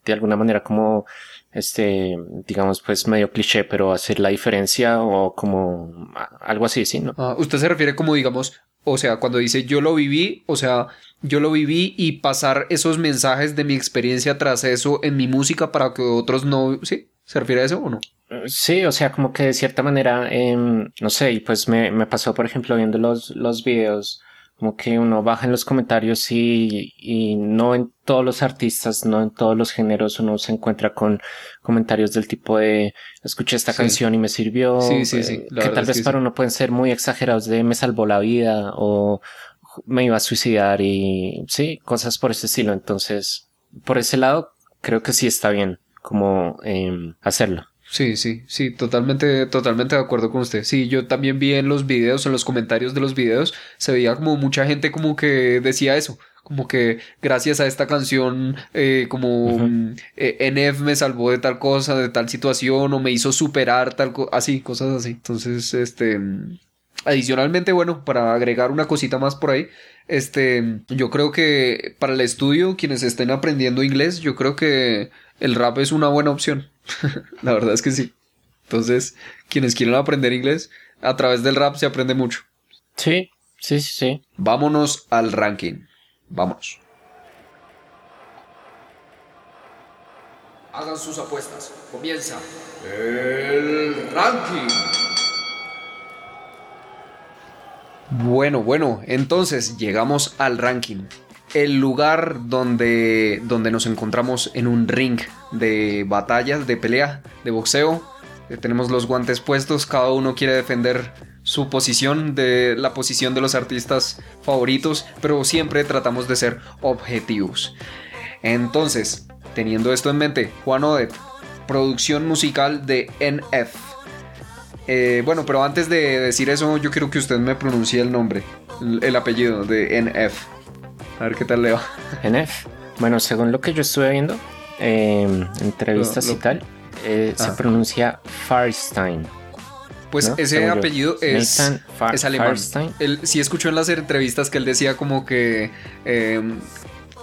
de alguna manera, como este, digamos, pues medio cliché, pero hacer la diferencia o como algo así, ¿sí? ¿no? Ah, usted se refiere como, digamos, o sea, cuando dice yo lo viví, o sea, yo lo viví y pasar esos mensajes de mi experiencia tras eso en mi música para que otros no, ¿sí? ¿Se refiere a eso o no? Sí, o sea, como que de cierta manera, em, no sé, y pues me, me pasó, por ejemplo, viendo los, los videos como que uno baja en los comentarios y, y, no en todos los artistas, no en todos los géneros uno se encuentra con comentarios del tipo de escuché esta canción y me sirvió, sí, sí, sí. que tal vez para uno pueden ser muy exagerados de me salvó la vida o me iba a suicidar y sí, cosas por ese estilo. Entonces, por ese lado, creo que sí está bien como eh, hacerlo. Sí, sí, sí, totalmente, totalmente de acuerdo con usted. Sí, yo también vi en los videos, en los comentarios de los videos, se veía como mucha gente como que decía eso, como que gracias a esta canción, eh, como eh, NF me salvó de tal cosa, de tal situación, o me hizo superar tal cosa, así, cosas así. Entonces, este, adicionalmente, bueno, para agregar una cosita más por ahí, este, yo creo que para el estudio, quienes estén aprendiendo inglés, yo creo que el rap es una buena opción. la verdad es que sí. Entonces, quienes quieren aprender inglés, a través del rap se aprende mucho. Sí, sí, sí, sí. Vámonos al ranking. Vamos. Hagan sus apuestas. Comienza el ranking. Bueno, bueno, entonces llegamos al ranking el lugar donde, donde nos encontramos en un ring de batallas, de pelea, de boxeo. Eh, tenemos los guantes puestos, cada uno quiere defender su posición, de la posición de los artistas favoritos, pero siempre tratamos de ser objetivos. Entonces, teniendo esto en mente, Juan Odet, producción musical de NF. Eh, bueno, pero antes de decir eso, yo quiero que usted me pronuncie el nombre, el apellido de NF. A ver qué tal leo. NF. Bueno, según lo que yo estuve viendo, eh, entrevistas y tal, eh, se pronuncia Farstein. Pues ese apellido es, es alemán. Él, sí escuchó en las entrevistas que él decía como que em,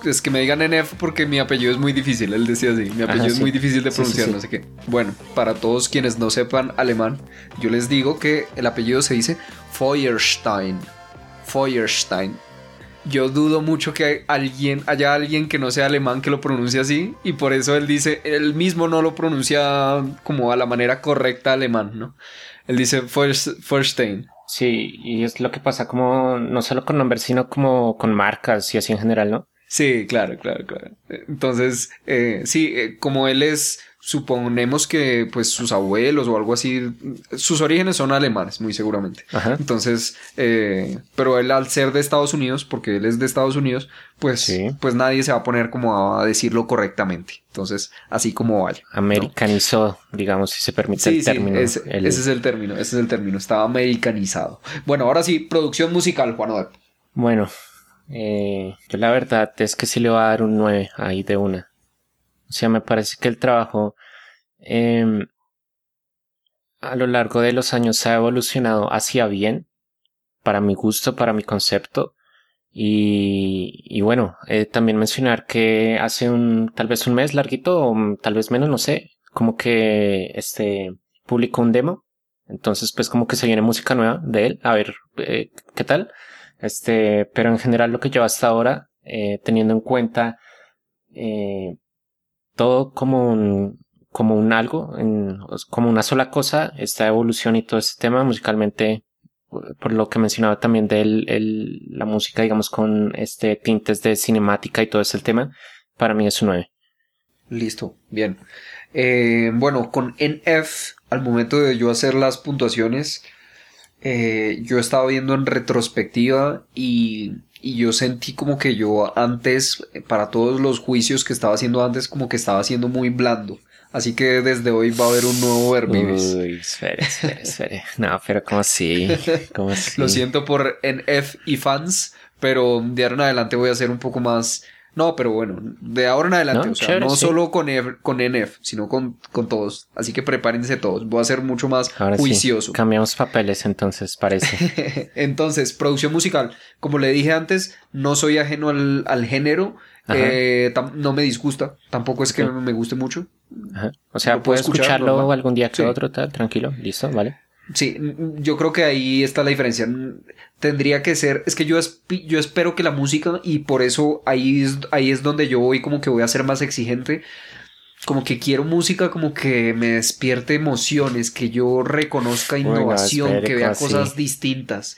es que me digan NF porque mi apellido es muy difícil. Él decía así, mi apellido es muy difícil de pronunciar, no sé qué. Bueno, para todos quienes no sepan alemán, yo les digo que el apellido se dice Feuerstein. Feuerstein. Yo dudo mucho que alguien, haya alguien que no sea alemán que lo pronuncie así y por eso él dice, él mismo no lo pronuncia como a la manera correcta alemán, ¿no? Él dice Feuerstein. Sí, y es lo que pasa como no solo con nombres, sino como con marcas y así en general, ¿no? Sí, claro, claro, claro. Entonces, eh, sí, eh, como él es suponemos que pues sus abuelos o algo así, sus orígenes son alemanes, muy seguramente. Entonces, eh, pero él al ser de Estados Unidos, porque él es de Estados Unidos, pues, pues nadie se va a poner como a decirlo correctamente. Entonces, así como vaya. Americanizó, digamos, si se permite el término. ese es el término, ese es el término, estaba americanizado. Bueno, ahora sí, producción musical, Juan Bueno, eh, yo la verdad es que sí le voy a dar un 9 ahí de una. O sea, me parece que el trabajo em, a lo largo de los años ha evolucionado hacia bien, para mi gusto, para mi concepto. Y, bueno, eh, también mencionar que hace un, tal vez un mes larguito, o tal vez menos, no sé, como que este publicó un demo. Entonces, pues como que se viene música nueva de él, a ver eh, qué tal. Este, pero en general lo que lleva hasta ahora, eh, teniendo en cuenta todo como un, como un algo, como una sola cosa, esta evolución y todo este tema musicalmente, por lo que mencionaba también de la música, digamos, con este tintes de cinemática y todo ese tema, para mí es un 9. Listo, bien. Eh, bueno, con NF, al momento de yo hacer las puntuaciones, eh, yo estaba viendo en retrospectiva y y yo sentí como que yo antes, para todos los juicios que estaba haciendo antes, como que estaba siendo muy blando. Así que desde hoy va a haber un nuevo Verbivis. Uy, espere, espere, espere. No, pero ¿cómo así? ¿Cómo así? Lo siento por NF y fans, pero de ahora en adelante voy a ser un poco más no, pero bueno, de ahora en adelante, no, o sea, no solo con, con NF, sino con, con, todos. Así que prepárense todos. Voy a ser mucho más juicioso. Cambiamos papeles entonces, parece. entonces, producción musical. Como le dije antes, no soy ajeno al, al género. Eh, no me disgusta. Tampoco es que me guste mucho. O sea, puedo escucharlo, algún día que otro, tranquilo, listo, vale. Sí, yo creo que ahí está la diferencia. Tendría que ser, es que yo, yo espero que la música, y por eso ahí es, ahí es donde yo voy como que voy a ser más exigente, como que quiero música como que me despierte emociones, que yo reconozca innovación, que vea cosas distintas.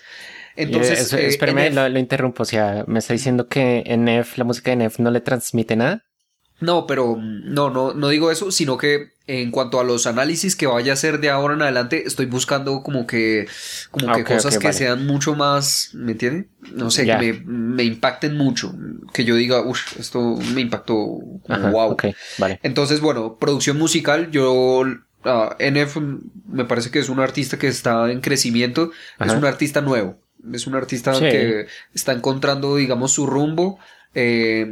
Entonces, eh, espérame, lo, lo, interrumpo, o sea, me está diciendo que en F, la música de NF no le transmite nada. No, pero no, no, no digo eso, sino que en cuanto a los análisis que vaya a hacer de ahora en adelante, estoy buscando como que, como que cosas que sean mucho más, ¿me entiende? No sé, que me, me, impacten mucho, que yo diga, uff, esto me impactó, wow. vale. Entonces, bueno, producción musical, yo uh, NF me parece que es un artista que está en crecimiento, es un artista nuevo, es un artista que está encontrando, digamos, su rumbo. Eh,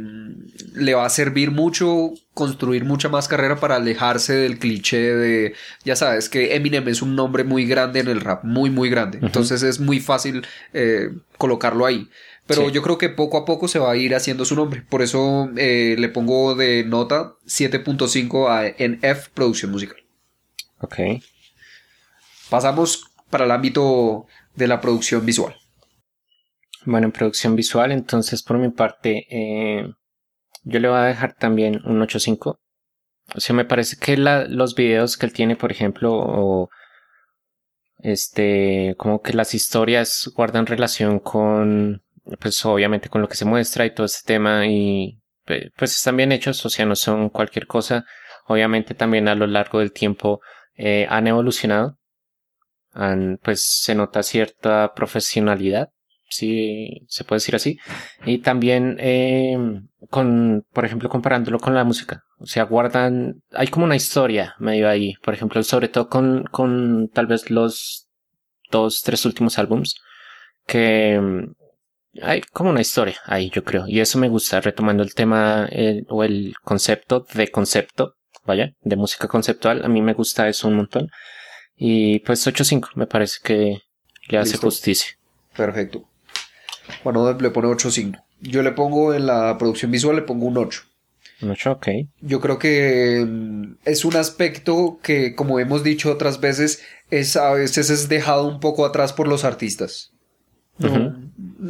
le va a servir mucho construir mucha más carrera para alejarse del cliché de, ya sabes, que Eminem es un nombre muy grande en el rap, muy, muy grande. Entonces es muy fácil eh, colocarlo ahí. Pero yo creo que poco a poco se va a ir haciendo su nombre. Por eso eh, le pongo de nota 7.5 a NF Producción Musical. Ok. Pasamos para el ámbito de la producción visual. Bueno, en producción visual, entonces por mi parte, eh, yo le voy a dejar también un 8.5. O sea, me parece que los videos que él tiene, por ejemplo, o este, como que las historias guardan relación con, pues obviamente con lo que se muestra y todo ese tema y pues están bien hechos, o sea, no son cualquier cosa. Obviamente también a lo largo del tiempo eh, han evolucionado, pues se nota cierta profesionalidad si se puede decir así. Y también eh, con, por ejemplo, comparándolo con la música. O sea, guardan, hay como una historia medio ahí. Por ejemplo, sobre todo con, con tal vez los dos, tres últimos álbums, que mm, hay como una historia ahí, yo creo. Y eso me gusta, retomando el tema o el concepto de concepto, vaya, de música conceptual. A mí me gusta eso un montón. Y pues 8.5 me parece que le hace justicia. Perfecto. Bueno, le pone 8.5. Yo le pongo en la producción visual, le pongo un 8. Un 8, ok. Yo creo que mm, es un aspecto que, como hemos dicho otras veces, es a veces es dejado un poco atrás por los artistas.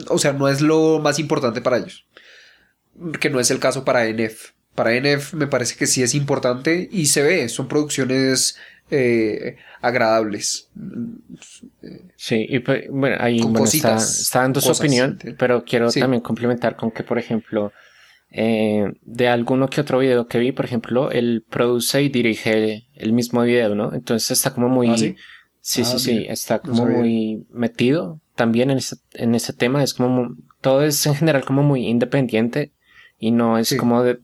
o sea, no es lo más importante para ellos. Que no es el caso para NF. Para NF me parece que sí es importante y se ve, son producciones eh, agradables. Sí, y pues, bueno, ahí está, dando su opinión, pero quiero también complementar con que, por ejemplo, eh, de alguno que otro video que vi, por ejemplo, él produce y dirige el mismo video, ¿no? Entonces está como muy... ¿Ah, sí, sí, sí, ah, sí, está como muy metido también en ese, en ese tema. Es como... Todo es en general como muy independiente y no es como de,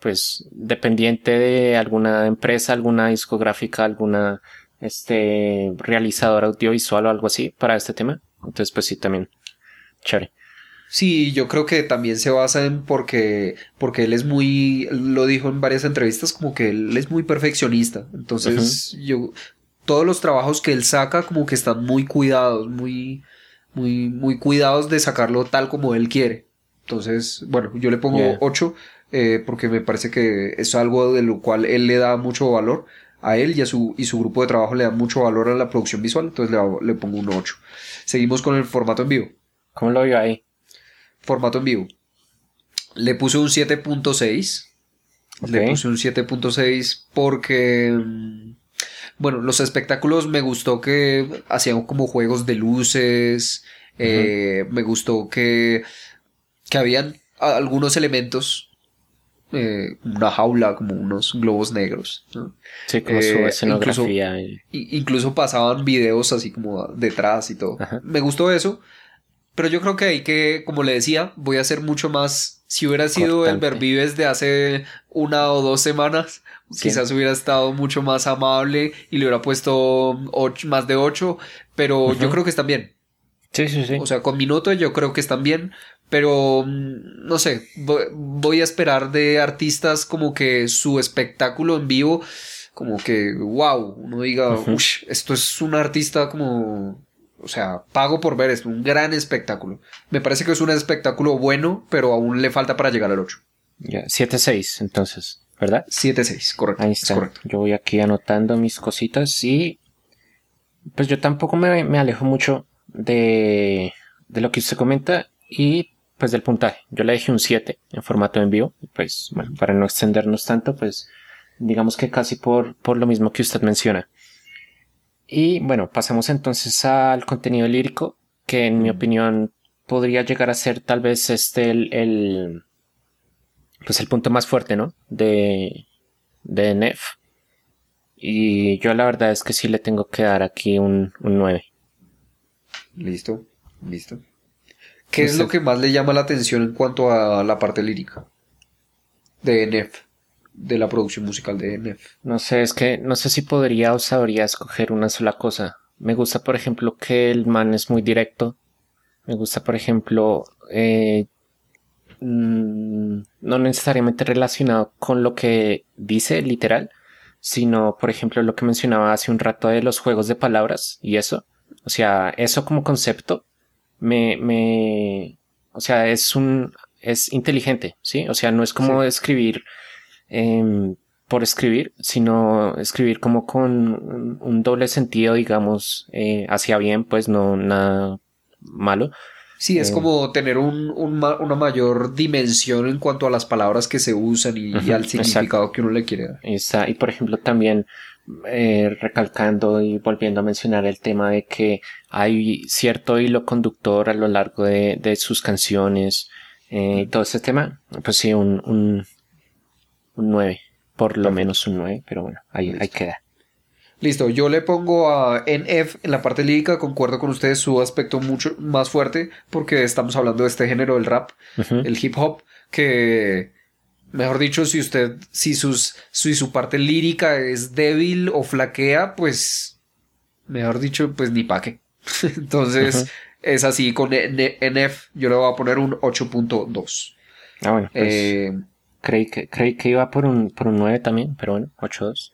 pues dependiente de alguna empresa, alguna discográfica, alguna este realizador audiovisual o algo así para este tema. Entonces, pues sí, también chévere. Sí, yo creo que también se basa en porque, porque él es muy, lo dijo en varias entrevistas, como que él es muy perfeccionista. Entonces, yo, todos los trabajos que él saca, como que están muy cuidados, muy, muy, muy cuidados de sacarlo tal como él quiere. Entonces, bueno, yo le pongo 8 eh, porque me parece que es algo de lo cual él le da mucho valor a él y a su, y su grupo de trabajo le da mucho valor a la producción visual, entonces le, pongo un 8. Seguimos con el formato en vivo. ¿Cómo lo vio ahí? Formato en vivo. Le puse un 7.6. Le puse un 7.6 porque... Mm, bueno, los espectáculos me gustó que hacían como juegos de luces. Eh, me gustó que, que habían algunos elementos eh, una jaula, como unos globos negros. Sí, como su eh, escenografía. Incluso, pasaban videos así como detrás y todo. Me gustó eso. Pero yo creo que hay que, como le decía, voy a hacer mucho más. Si hubiera sido el Vervives de hace una o dos semanas, quizás hubiera estado mucho más amable y le hubiera puesto más de ocho. Pero yo creo que están bien. Sí, sí, sí. O sea, con minuto yo creo que están bien. Pero, mm, no sé, voy a esperar de artistas como que su espectáculo en vivo, como que, wow, uno diga, esto es un artista como, o sea, pago por ver esto, un gran espectáculo. Me parece que es un espectáculo bueno, pero aún le falta para llegar al 8. Ya, 7-6 entonces, ¿verdad? 7-6, correcto. Ahí está. Correcto. Yo voy aquí anotando mis cositas y pues yo tampoco me, me alejo mucho de, de lo que usted comenta y pues del puntaje. Yo le dejé un 7 en formato en vivo. Pues bueno, para no extendernos tanto, pues digamos que casi por, por lo mismo que usted menciona. Y bueno, pasamos entonces al contenido lírico, que en mi opinión podría llegar a ser tal vez este el, pues el punto más fuerte, ¿no? De, de NEF. Y yo la verdad es que sí le tengo que dar aquí un, un 9. Listo, listo. ¿Qué es lo que más le llama la atención en cuanto a la parte lírica de NF? De la producción musical de NF. No sé, es que no sé si podría o sabría escoger una sola cosa. Me gusta, por ejemplo, que el man es muy directo. Me gusta, por ejemplo, eh, mm, no necesariamente relacionado con lo que dice literal, sino, por ejemplo, lo que mencionaba hace un rato de los juegos de palabras y eso. O sea, eso como concepto me, me, o sea, es un, es inteligente, ¿sí? O sea, no es como escribir em, por escribir, sino escribir como con un, doble sentido, digamos, eh, hacia bien, pues no nada malo. Sí, es eh, como tener un, una mayor dimensión en cuanto a las palabras que se usan y, al significado que uno le quiere dar. Está, y por ejemplo también eh, recalcando y volviendo a mencionar el tema de que hay cierto hilo conductor a lo largo de, de sus canciones eh, y todo ese tema, pues sí, un, un, un 9, por lo menos un 9, pero bueno, ahí, ahí queda. Listo, yo le pongo a NF en la parte lírica, concuerdo con ustedes, su aspecto mucho más fuerte, porque estamos hablando de este género del rap, el hip hop, que Mejor dicho, si usted, si, sus, si su parte lírica es débil o flaquea, pues, mejor dicho, pues ni pa' qué. Entonces, es así, con NF yo le voy a poner un 8.2. Ah, bueno, pues, eh, creí, que, creí que iba por un, por un 9 también, pero bueno, 8.2.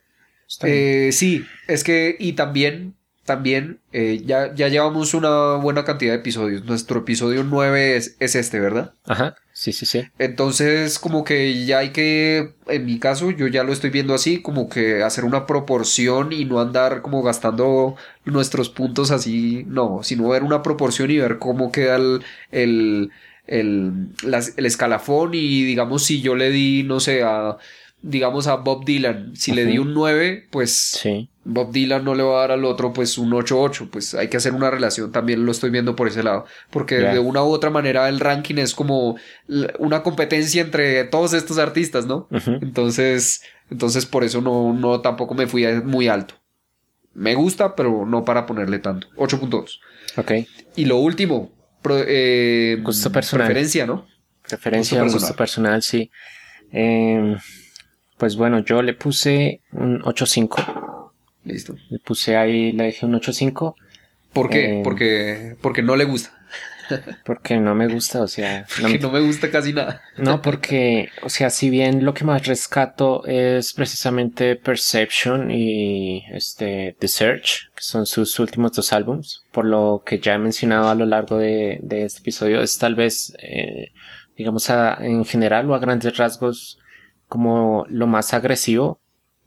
Eh, sí, es que, y también, también, eh, ya, ya llevamos una buena cantidad de episodios. Nuestro episodio 9 es, es este, ¿verdad? Ajá. Sí, sí, sí. Entonces, como que ya hay que, en mi caso, yo ya lo estoy viendo así, como que hacer una proporción y no andar como gastando nuestros puntos así, no, sino ver una proporción y ver cómo queda el, el, el, el escalafón y digamos si yo le di, no sé, a digamos a Bob Dylan, si le di un 9, pues Bob Dylan no le va a dar al otro pues un 8-8, pues hay que hacer una relación, también lo estoy viendo por ese lado, porque de una u otra manera el ranking es como una competencia entre todos estos artistas, ¿no? Entonces, entonces por eso no, no tampoco me fui muy alto. Me gusta, pero no para ponerle tanto. 8.2. Ok. Y lo último, eh, gusto personal. Preferencia, ¿no? Preferencia, gusto gusto personal, sí. Eh, pues bueno, yo le puse un 8.5. Listo. Le puse ahí, le dije un 8.5. ¿Por qué? Eh, porque, porque no le gusta. Porque no me gusta, o sea. No, no me gusta casi nada. No, porque, o sea, si bien lo que más rescato es precisamente Perception y este The Search, que son sus últimos dos álbums, por lo que ya he mencionado a lo largo de, de este episodio, es tal vez, eh, digamos, en general o a grandes rasgos como lo más agresivo,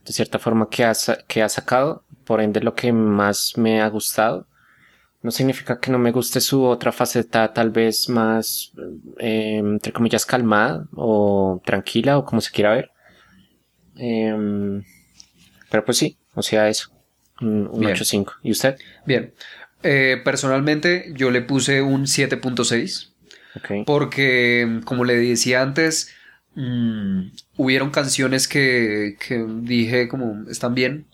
de cierta forma, que ha, que ha sacado, por ende lo que más me ha gustado. No significa que no me guste su otra faceta tal vez más, eh, entre comillas, calmada o tranquila o como se quiera ver. Eh, pero pues sí, o sea, eso. Un, 8.5. ¿Y usted? Bien. Eh, personalmente yo le puse un 7.6. Okay. Porque, como le decía antes, mmm, hubieron canciones que, que dije como están bien,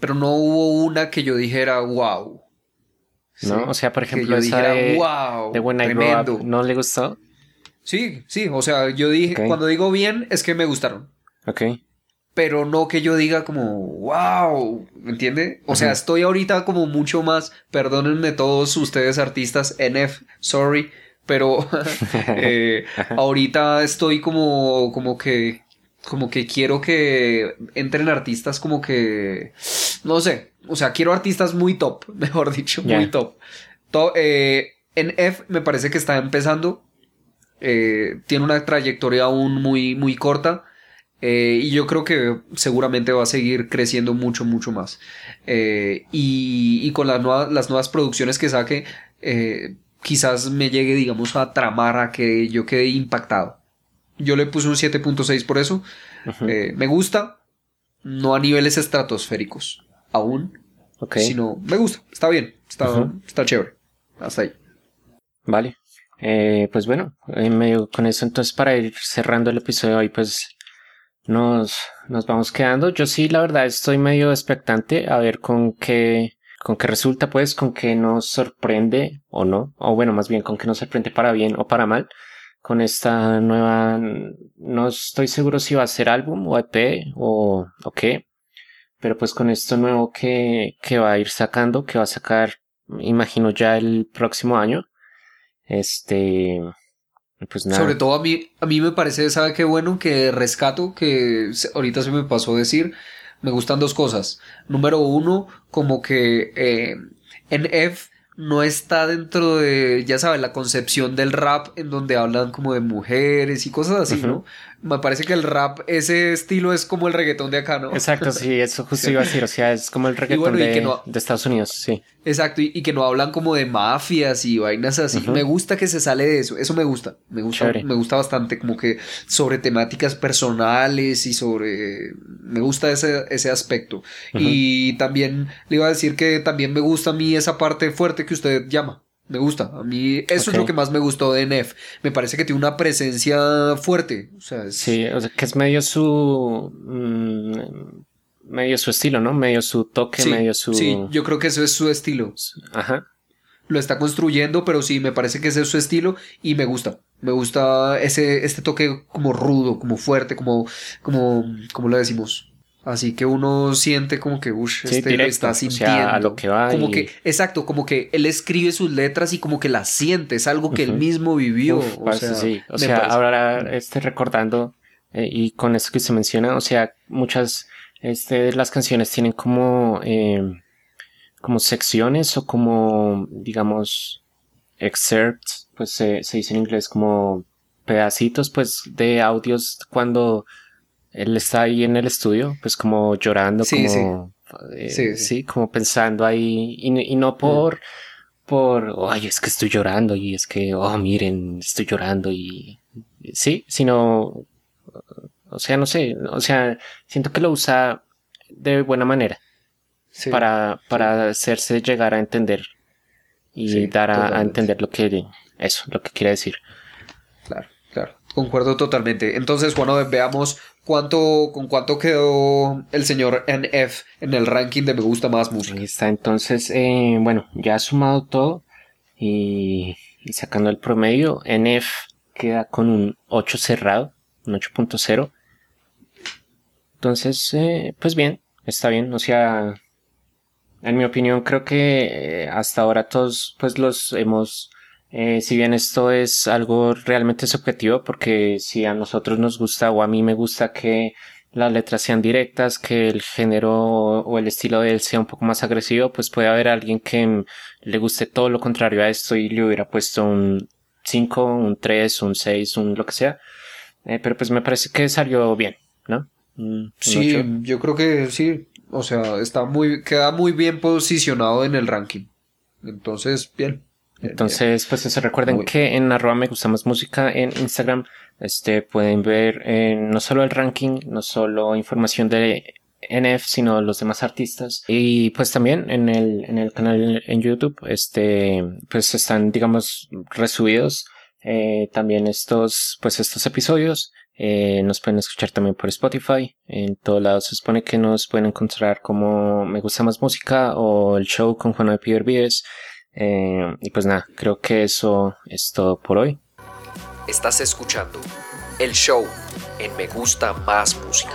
pero no hubo una que yo dijera wow. ¿No? O sea, por ejemplo, esa de, wow, de When I Grow ¿no le gustó? Sí, sí, o sea, yo dije, cuando digo bien, es que me gustaron. Ok. Pero no que yo diga como, wow, ¿me entiende? O sea, estoy ahorita como mucho más, perdónenme todos ustedes artistas, NF, sorry, pero eh, ahorita estoy como, como que como que quiero que entren artistas como que, no sé, o sea, quiero artistas muy top, mejor dicho, muy top. Eh, en F me parece que está empezando, eh, tiene una trayectoria aún muy, muy corta. Eh, y yo creo que seguramente va a seguir creciendo mucho, mucho más. y, y, con las nuevas, las nuevas producciones que saque, quizás me llegue, digamos, a tramar a que yo quede impactado. Yo le puse un 7.6 por eso. Eh, me gusta, no a niveles estratosféricos, aún. Sino, me gusta, está bien, está, está chévere. Hasta ahí. Vale. Eh, pues bueno, en medio con eso, entonces para ir cerrando el episodio hoy, pues nos, nos vamos quedando. Yo sí, la verdad, estoy medio expectante a ver con qué, con qué resulta, pues, con qué nos sorprende o no. O bueno, más bien con qué nos sorprende para bien o para mal con esta nueva, no estoy seguro si va a ser álbum o EP o, o qué, pero pues con esto nuevo que, que va a ir sacando, que va a sacar, imagino ya el próximo año, este, pues nada. Sobre todo a mí, a mí me parece, ¿sabe qué bueno? Que rescato, que ahorita se me pasó decir, me gustan dos cosas. Número uno, como que eh, en F no está dentro de, ya sabes, la concepción del rap en donde hablan como de mujeres y cosas así, ¿no? Me parece que el rap, ese estilo es como el reggaetón de acá, ¿no? Exacto, sí, eso justo iba a decir, o sea, es como el reggaetón de, de, Estados Unidos, sí. Exacto, y, que no hablan como de mafias y vainas así. Me gusta que se sale de eso, eso me gusta, me gusta, me gusta bastante, como que sobre temáticas personales y sobre, me gusta ese, ese aspecto. Y también le iba a decir que también me gusta a mí esa parte fuerte que usted llama. Me gusta. A mí eso es lo que más me gustó de NF. Me parece que tiene una presencia fuerte. O sea, Sí, o sea, que es medio su... Mm, medio su estilo, ¿no? Medio su toque, medio su... Sí, yo creo que eso es su estilo. Ajá. Lo está construyendo, pero sí, me parece que ese es su estilo y me gusta. Me gusta ese, este toque como rudo, como fuerte, como, como, como lo decimos, Así que uno siente como que, uff, este lo está sintiendo. a lo que va. Como que, exacto, como que él escribe sus letras y como que las siente, es algo que él mismo vivió. o sea, sí. O sea, ahora este, recordando, eh, y con eso que se menciona, o sea, muchas este, de las canciones tienen como, eh, como secciones o como, digamos, excerpts, pues se, se dice en inglés como pedacitos pues de audios cuando él está ahí en el estudio, pues como llorando, como eh, sí, como pensando ahí y, no por por ay es que estoy llorando y es que oh miren estoy llorando y sí, sino o sea, no sé, o sea, siento que lo usa de buena manera para, para hacerse llegar a entender y dar a, entender lo que eso, lo que quiere decir. Claro, claro. Concuerdo totalmente. Entonces, bueno, veamos cuánto, con cuánto quedó el señor NF en el ranking de me gusta más música. Ahí está, entonces, eh, bueno, ya ha sumado todo y, y sacando el promedio, NF queda con un 8 cerrado, un 8.0. Entonces, eh, pues bien, está bien, o sea, en mi opinión, creo que eh, hasta ahora todos pues los hemos, eh, si bien esto es algo realmente subjetivo, porque si a nosotros nos gusta o a mí me gusta que las letras sean directas, que el género o el estilo de él sea un poco más agresivo, pues puede haber alguien que le guste todo lo contrario a esto y le hubiera puesto un 5, un 3, un 6, un lo que sea. Eh, pero pues me parece que salió bien, ¿no? sí, yo creo que sí, o sea, está muy, queda muy bien posicionado en el ranking. Entonces, bien. Entonces, pues eso, recuerden que en arroba me gusta más música en Instagram, este, pueden ver eh, no solo el ranking, no solo información de NF, sino los demás artistas. Y pues también en el, en el canal en YouTube, este, pues están, digamos, resubidos, eh, también estos, pues estos episodios. Eh, nos pueden escuchar también por Spotify. En todos lados se supone que nos pueden encontrar como Me Gusta Más Música o el show con Juan de Pierre Vives. Eh, y pues nada, creo que eso es todo por hoy. Estás escuchando el show en Me Gusta Más Música.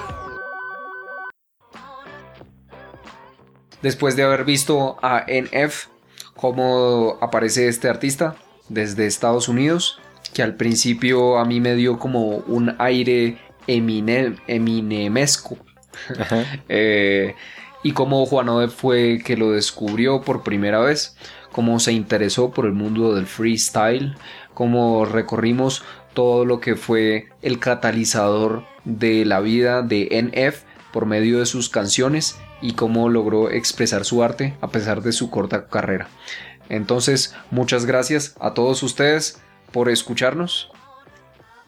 Después de haber visto a NF, cómo aparece este artista desde Estados Unidos, que al principio a mí me dio como un aire eminemesco. Eh, y como Juan Ode fue que lo descubrió por primera vez, cómo se interesó por el mundo del freestyle, cómo recorrimos todo lo que fue el catalizador de la vida de NF por medio de sus canciones y cómo logró expresar su arte a pesar de su corta carrera. Entonces, muchas gracias a todos ustedes por escucharnos.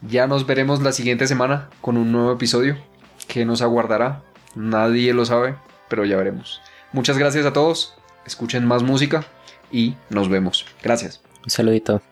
Ya nos veremos la siguiente semana con un nuevo episodio que nos aguardará. Nadie lo sabe, pero ya veremos. Muchas gracias a todos. Escuchen más música y nos vemos. Gracias. Un saludito.